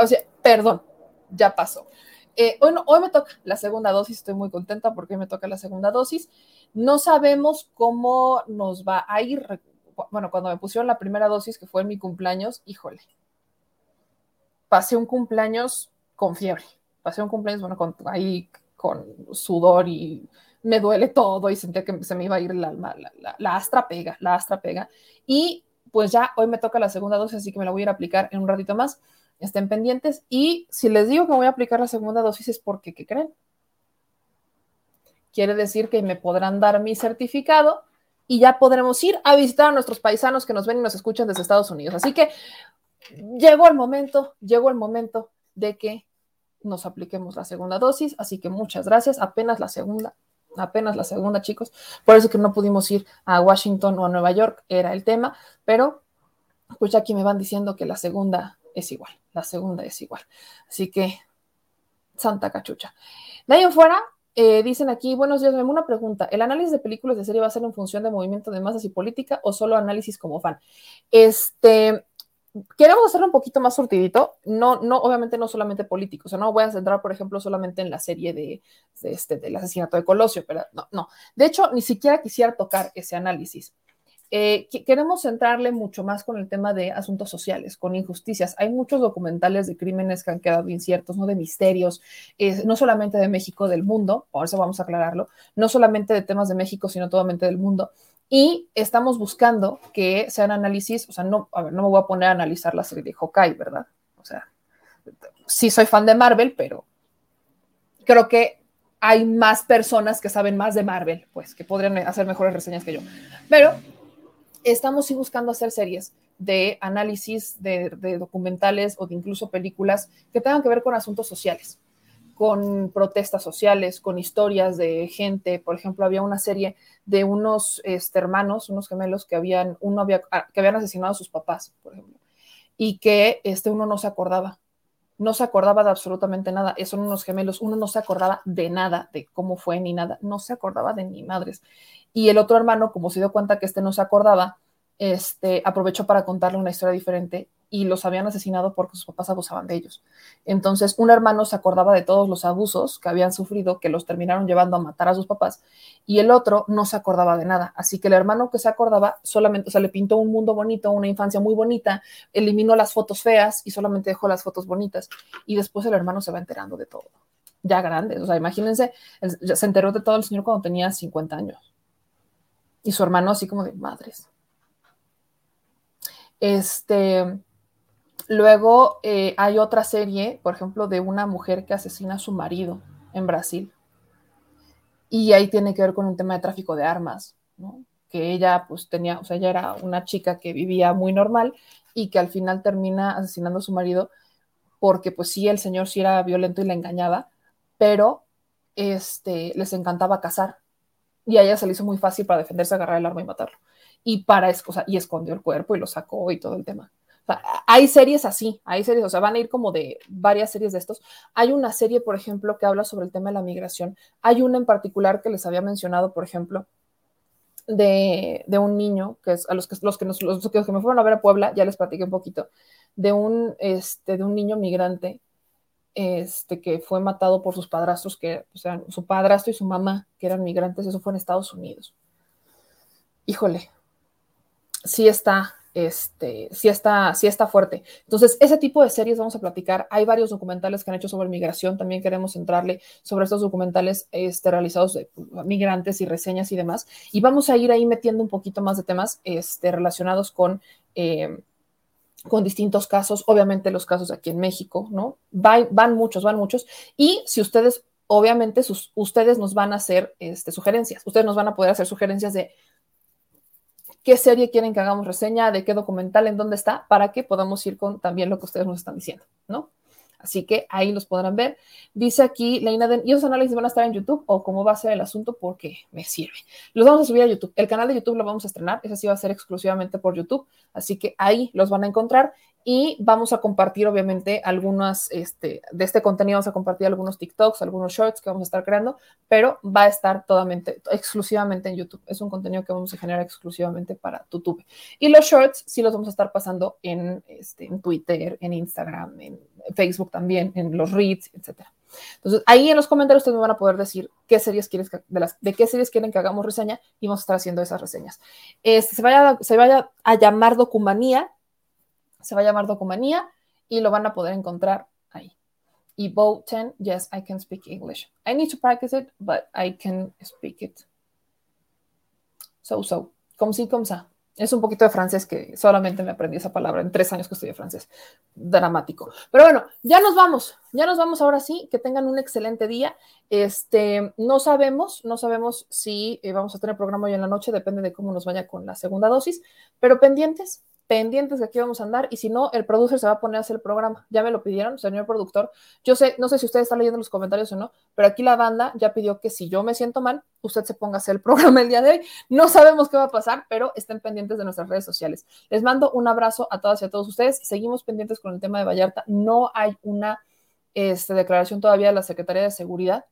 Speaker 1: O sea, perdón, ya pasó. Eh, bueno, hoy me toca la segunda dosis, estoy muy contenta porque hoy me toca la segunda dosis. No sabemos cómo nos va a ir. Bueno, cuando me pusieron la primera dosis, que fue en mi cumpleaños, híjole, pasé un cumpleaños con fiebre. Pasé un cumpleaños, bueno, con, ahí con sudor y me duele todo y sentía que se me iba a ir el alma. La, la astra pega, la astra pega. Y pues ya hoy me toca la segunda dosis, así que me la voy a ir a aplicar en un ratito más. Estén pendientes. Y si les digo que voy a aplicar la segunda dosis es porque, ¿qué creen? Quiere decir que me podrán dar mi certificado y ya podremos ir a visitar a nuestros paisanos que nos ven y nos escuchan desde Estados Unidos. Así que llegó el momento, llegó el momento de que nos apliquemos la segunda dosis. Así que muchas gracias. Apenas la segunda, apenas la segunda, chicos. Por eso que no pudimos ir a Washington o a Nueva York, era el tema, pero pues ya aquí me van diciendo que la segunda es igual, la segunda es igual. Así que, santa cachucha. De ahí en fuera, eh, dicen aquí, buenos días, una pregunta. ¿El análisis de películas de serie va a ser en función de movimiento de masas y política o solo análisis como fan? Este, queremos hacerlo un poquito más surtidito, no, no, obviamente no solamente político, o sea, no voy a centrar, por ejemplo, solamente en la serie de, este, del asesinato de Colosio, pero no, no. De hecho, ni siquiera quisiera tocar ese análisis. Eh, queremos centrarle mucho más con el tema de asuntos sociales, con injusticias. Hay muchos documentales de crímenes que han quedado inciertos, ¿no? De misterios, no solamente de México, del mundo, por eso vamos a aclararlo, no solamente de temas de México, sino totalmente del mundo y estamos buscando que sean análisis, o sea, no, a ver, no me voy a poner a analizar la serie de Hawkeye, ¿verdad? O sea, sí soy fan de Marvel, pero creo que hay más personas que saben más de Marvel, pues, que podrían hacer mejores reseñas que yo. Pero estamos sí buscando hacer series de análisis de, de documentales o de incluso películas que tengan que ver con asuntos sociales con protestas sociales, con historias de gente. Por ejemplo, había una serie de unos este, hermanos, unos gemelos que habían, uno había, ah, que habían asesinado a sus papás, por ejemplo, y que este uno no se acordaba, no se acordaba de absolutamente nada. Son unos gemelos, uno no se acordaba de nada, de cómo fue ni nada, no se acordaba de ni madres. Y el otro hermano, como se dio cuenta que este no se acordaba, este, aprovechó para contarle una historia diferente y los habían asesinado porque sus papás abusaban de ellos. Entonces, un hermano se acordaba de todos los abusos que habían sufrido, que los terminaron llevando a matar a sus papás, y el otro no se acordaba de nada. Así que el hermano que se acordaba solamente, o sea, le pintó un mundo bonito, una infancia muy bonita, eliminó las fotos feas y solamente dejó las fotos bonitas. Y después el hermano se va enterando de todo. Ya grande, o sea, imagínense, se enteró de todo el señor cuando tenía 50 años. Y su hermano así como de madres. Este, Luego eh, hay otra serie, por ejemplo, de una mujer que asesina a su marido en Brasil. Y ahí tiene que ver con un tema de tráfico de armas, ¿no? Que ella pues tenía, o sea, ella era una chica que vivía muy normal y que al final termina asesinando a su marido porque pues sí, el señor sí era violento y la engañaba, pero este, les encantaba cazar. Y a ella se le hizo muy fácil para defenderse, agarrar el arma y matarlo. Y para, o sea, y escondió el cuerpo y lo sacó y todo el tema hay series así, hay series, o sea, van a ir como de varias series de estos. Hay una serie, por ejemplo, que habla sobre el tema de la migración. Hay una en particular que les había mencionado, por ejemplo, de, un niño, que es a los que, los, que nos, los que me fueron a ver a Puebla, ya les platiqué un poquito, de un, este, de un niño migrante este, que fue matado por sus padrastros, que, o sea, su padrastro y su mamá, que eran migrantes, eso fue en Estados Unidos. Híjole, sí está, este, sí está, sí está fuerte. Entonces, ese tipo de series vamos a platicar. Hay varios documentales que han hecho sobre migración. También queremos entrarle sobre estos documentales este, realizados de migrantes y reseñas y demás. Y vamos a ir ahí metiendo un poquito más de temas este, relacionados con, eh, con distintos casos. Obviamente los casos aquí en México, ¿no? van muchos, van muchos. Y si ustedes, obviamente, sus, ustedes nos van a hacer este, sugerencias. Ustedes nos van a poder hacer sugerencias de qué serie quieren que hagamos reseña, de qué documental, en dónde está, para que podamos ir con también lo que ustedes nos están diciendo, ¿no? Así que ahí los podrán ver. Dice aquí Leina Den, ¿y esos análisis van a estar en YouTube o cómo va a ser el asunto? Porque me sirve. Los vamos a subir a YouTube. El canal de YouTube lo vamos a estrenar. Ese sí va a ser exclusivamente por YouTube. Así que ahí los van a encontrar y vamos a compartir obviamente algunas este, de este contenido, vamos a compartir algunos TikToks, algunos shorts que vamos a estar creando, pero va a estar totalmente, exclusivamente en YouTube. Es un contenido que vamos a generar exclusivamente para YouTube. Y los shorts sí los vamos a estar pasando en, este, en Twitter, en Instagram, en Facebook también, en los reads, etcétera. Entonces, ahí en los comentarios ustedes me van a poder decir qué series quieres de, las, de qué series quieren que hagamos reseña y vamos a estar haciendo esas reseñas. Este, se, vaya, se vaya a llamar Documanía se va a llamar Documanía y lo van a poder encontrar ahí. Y Bo 10, yes, I can speak English. I need to practice it, but I can speak it. So, so, como si, como sa. Es un poquito de francés que solamente me aprendí esa palabra en tres años que estudié francés. Dramático. Pero bueno, ya nos vamos. Ya nos vamos ahora sí. Que tengan un excelente día. Este, no sabemos, no sabemos si eh, vamos a tener programa hoy en la noche. Depende de cómo nos vaya con la segunda dosis. Pero pendientes, pendientes de aquí vamos a andar y si no, el producer se va a poner a hacer el programa. Ya me lo pidieron, señor productor. Yo sé, no sé si usted está leyendo los comentarios o no, pero aquí la banda ya pidió que si yo me siento mal, usted se ponga a hacer el programa el día de hoy. No sabemos qué va a pasar, pero estén pendientes de nuestras redes sociales. Les mando un abrazo a todas y a todos ustedes. Seguimos pendientes con el tema de Vallarta. No hay una este, declaración todavía de la Secretaría de Seguridad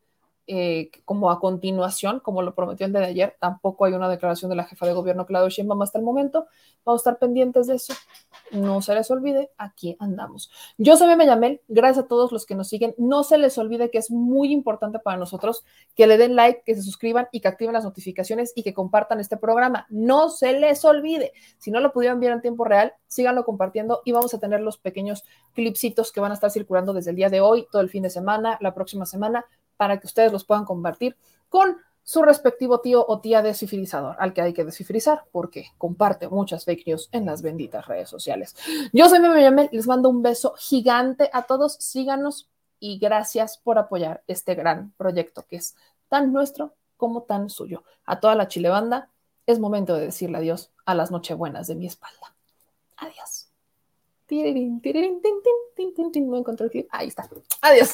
Speaker 1: eh, como a continuación, como lo prometió el de ayer, tampoco hay una declaración de la jefa de gobierno Claudio Sheinbaum hasta el momento. Vamos a estar pendientes de eso. No se les olvide, aquí andamos. Yo soy Meme Yamel, gracias a todos los que nos siguen. No se les olvide que es muy importante para nosotros que le den like, que se suscriban y que activen las notificaciones y que compartan este programa. No se les olvide. Si no lo pudieron ver en tiempo real, síganlo compartiendo y vamos a tener los pequeños clipsitos que van a estar circulando desde el día de hoy, todo el fin de semana, la próxima semana para que ustedes los puedan compartir con su respectivo tío o tía descifrizador, al que hay que descifrizar porque comparte muchas fake news en las benditas redes sociales. Yo soy Meme Yamel, les mando un beso gigante a todos, síganos y gracias por apoyar este gran proyecto que es tan nuestro como tan suyo. A toda la chilebanda, es momento de decirle adiós a las nochebuenas de mi espalda. Adiós. No encontré el clip. Ahí está. Adiós.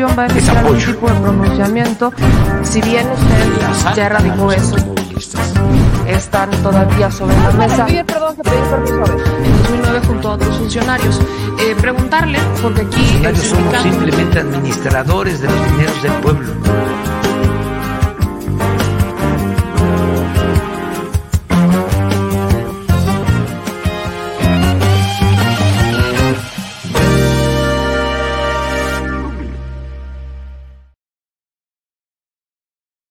Speaker 1: Gobernación va a emitir algún tipo de pronunciamiento, si bien usted ya erradicó eso, están todavía sobre la mesa.
Speaker 3: perdón, que pedí permiso
Speaker 1: En 2009 junto a otros funcionarios. Eh, preguntarle, porque aquí...
Speaker 2: Somos simplemente administradores de los dineros del pueblo.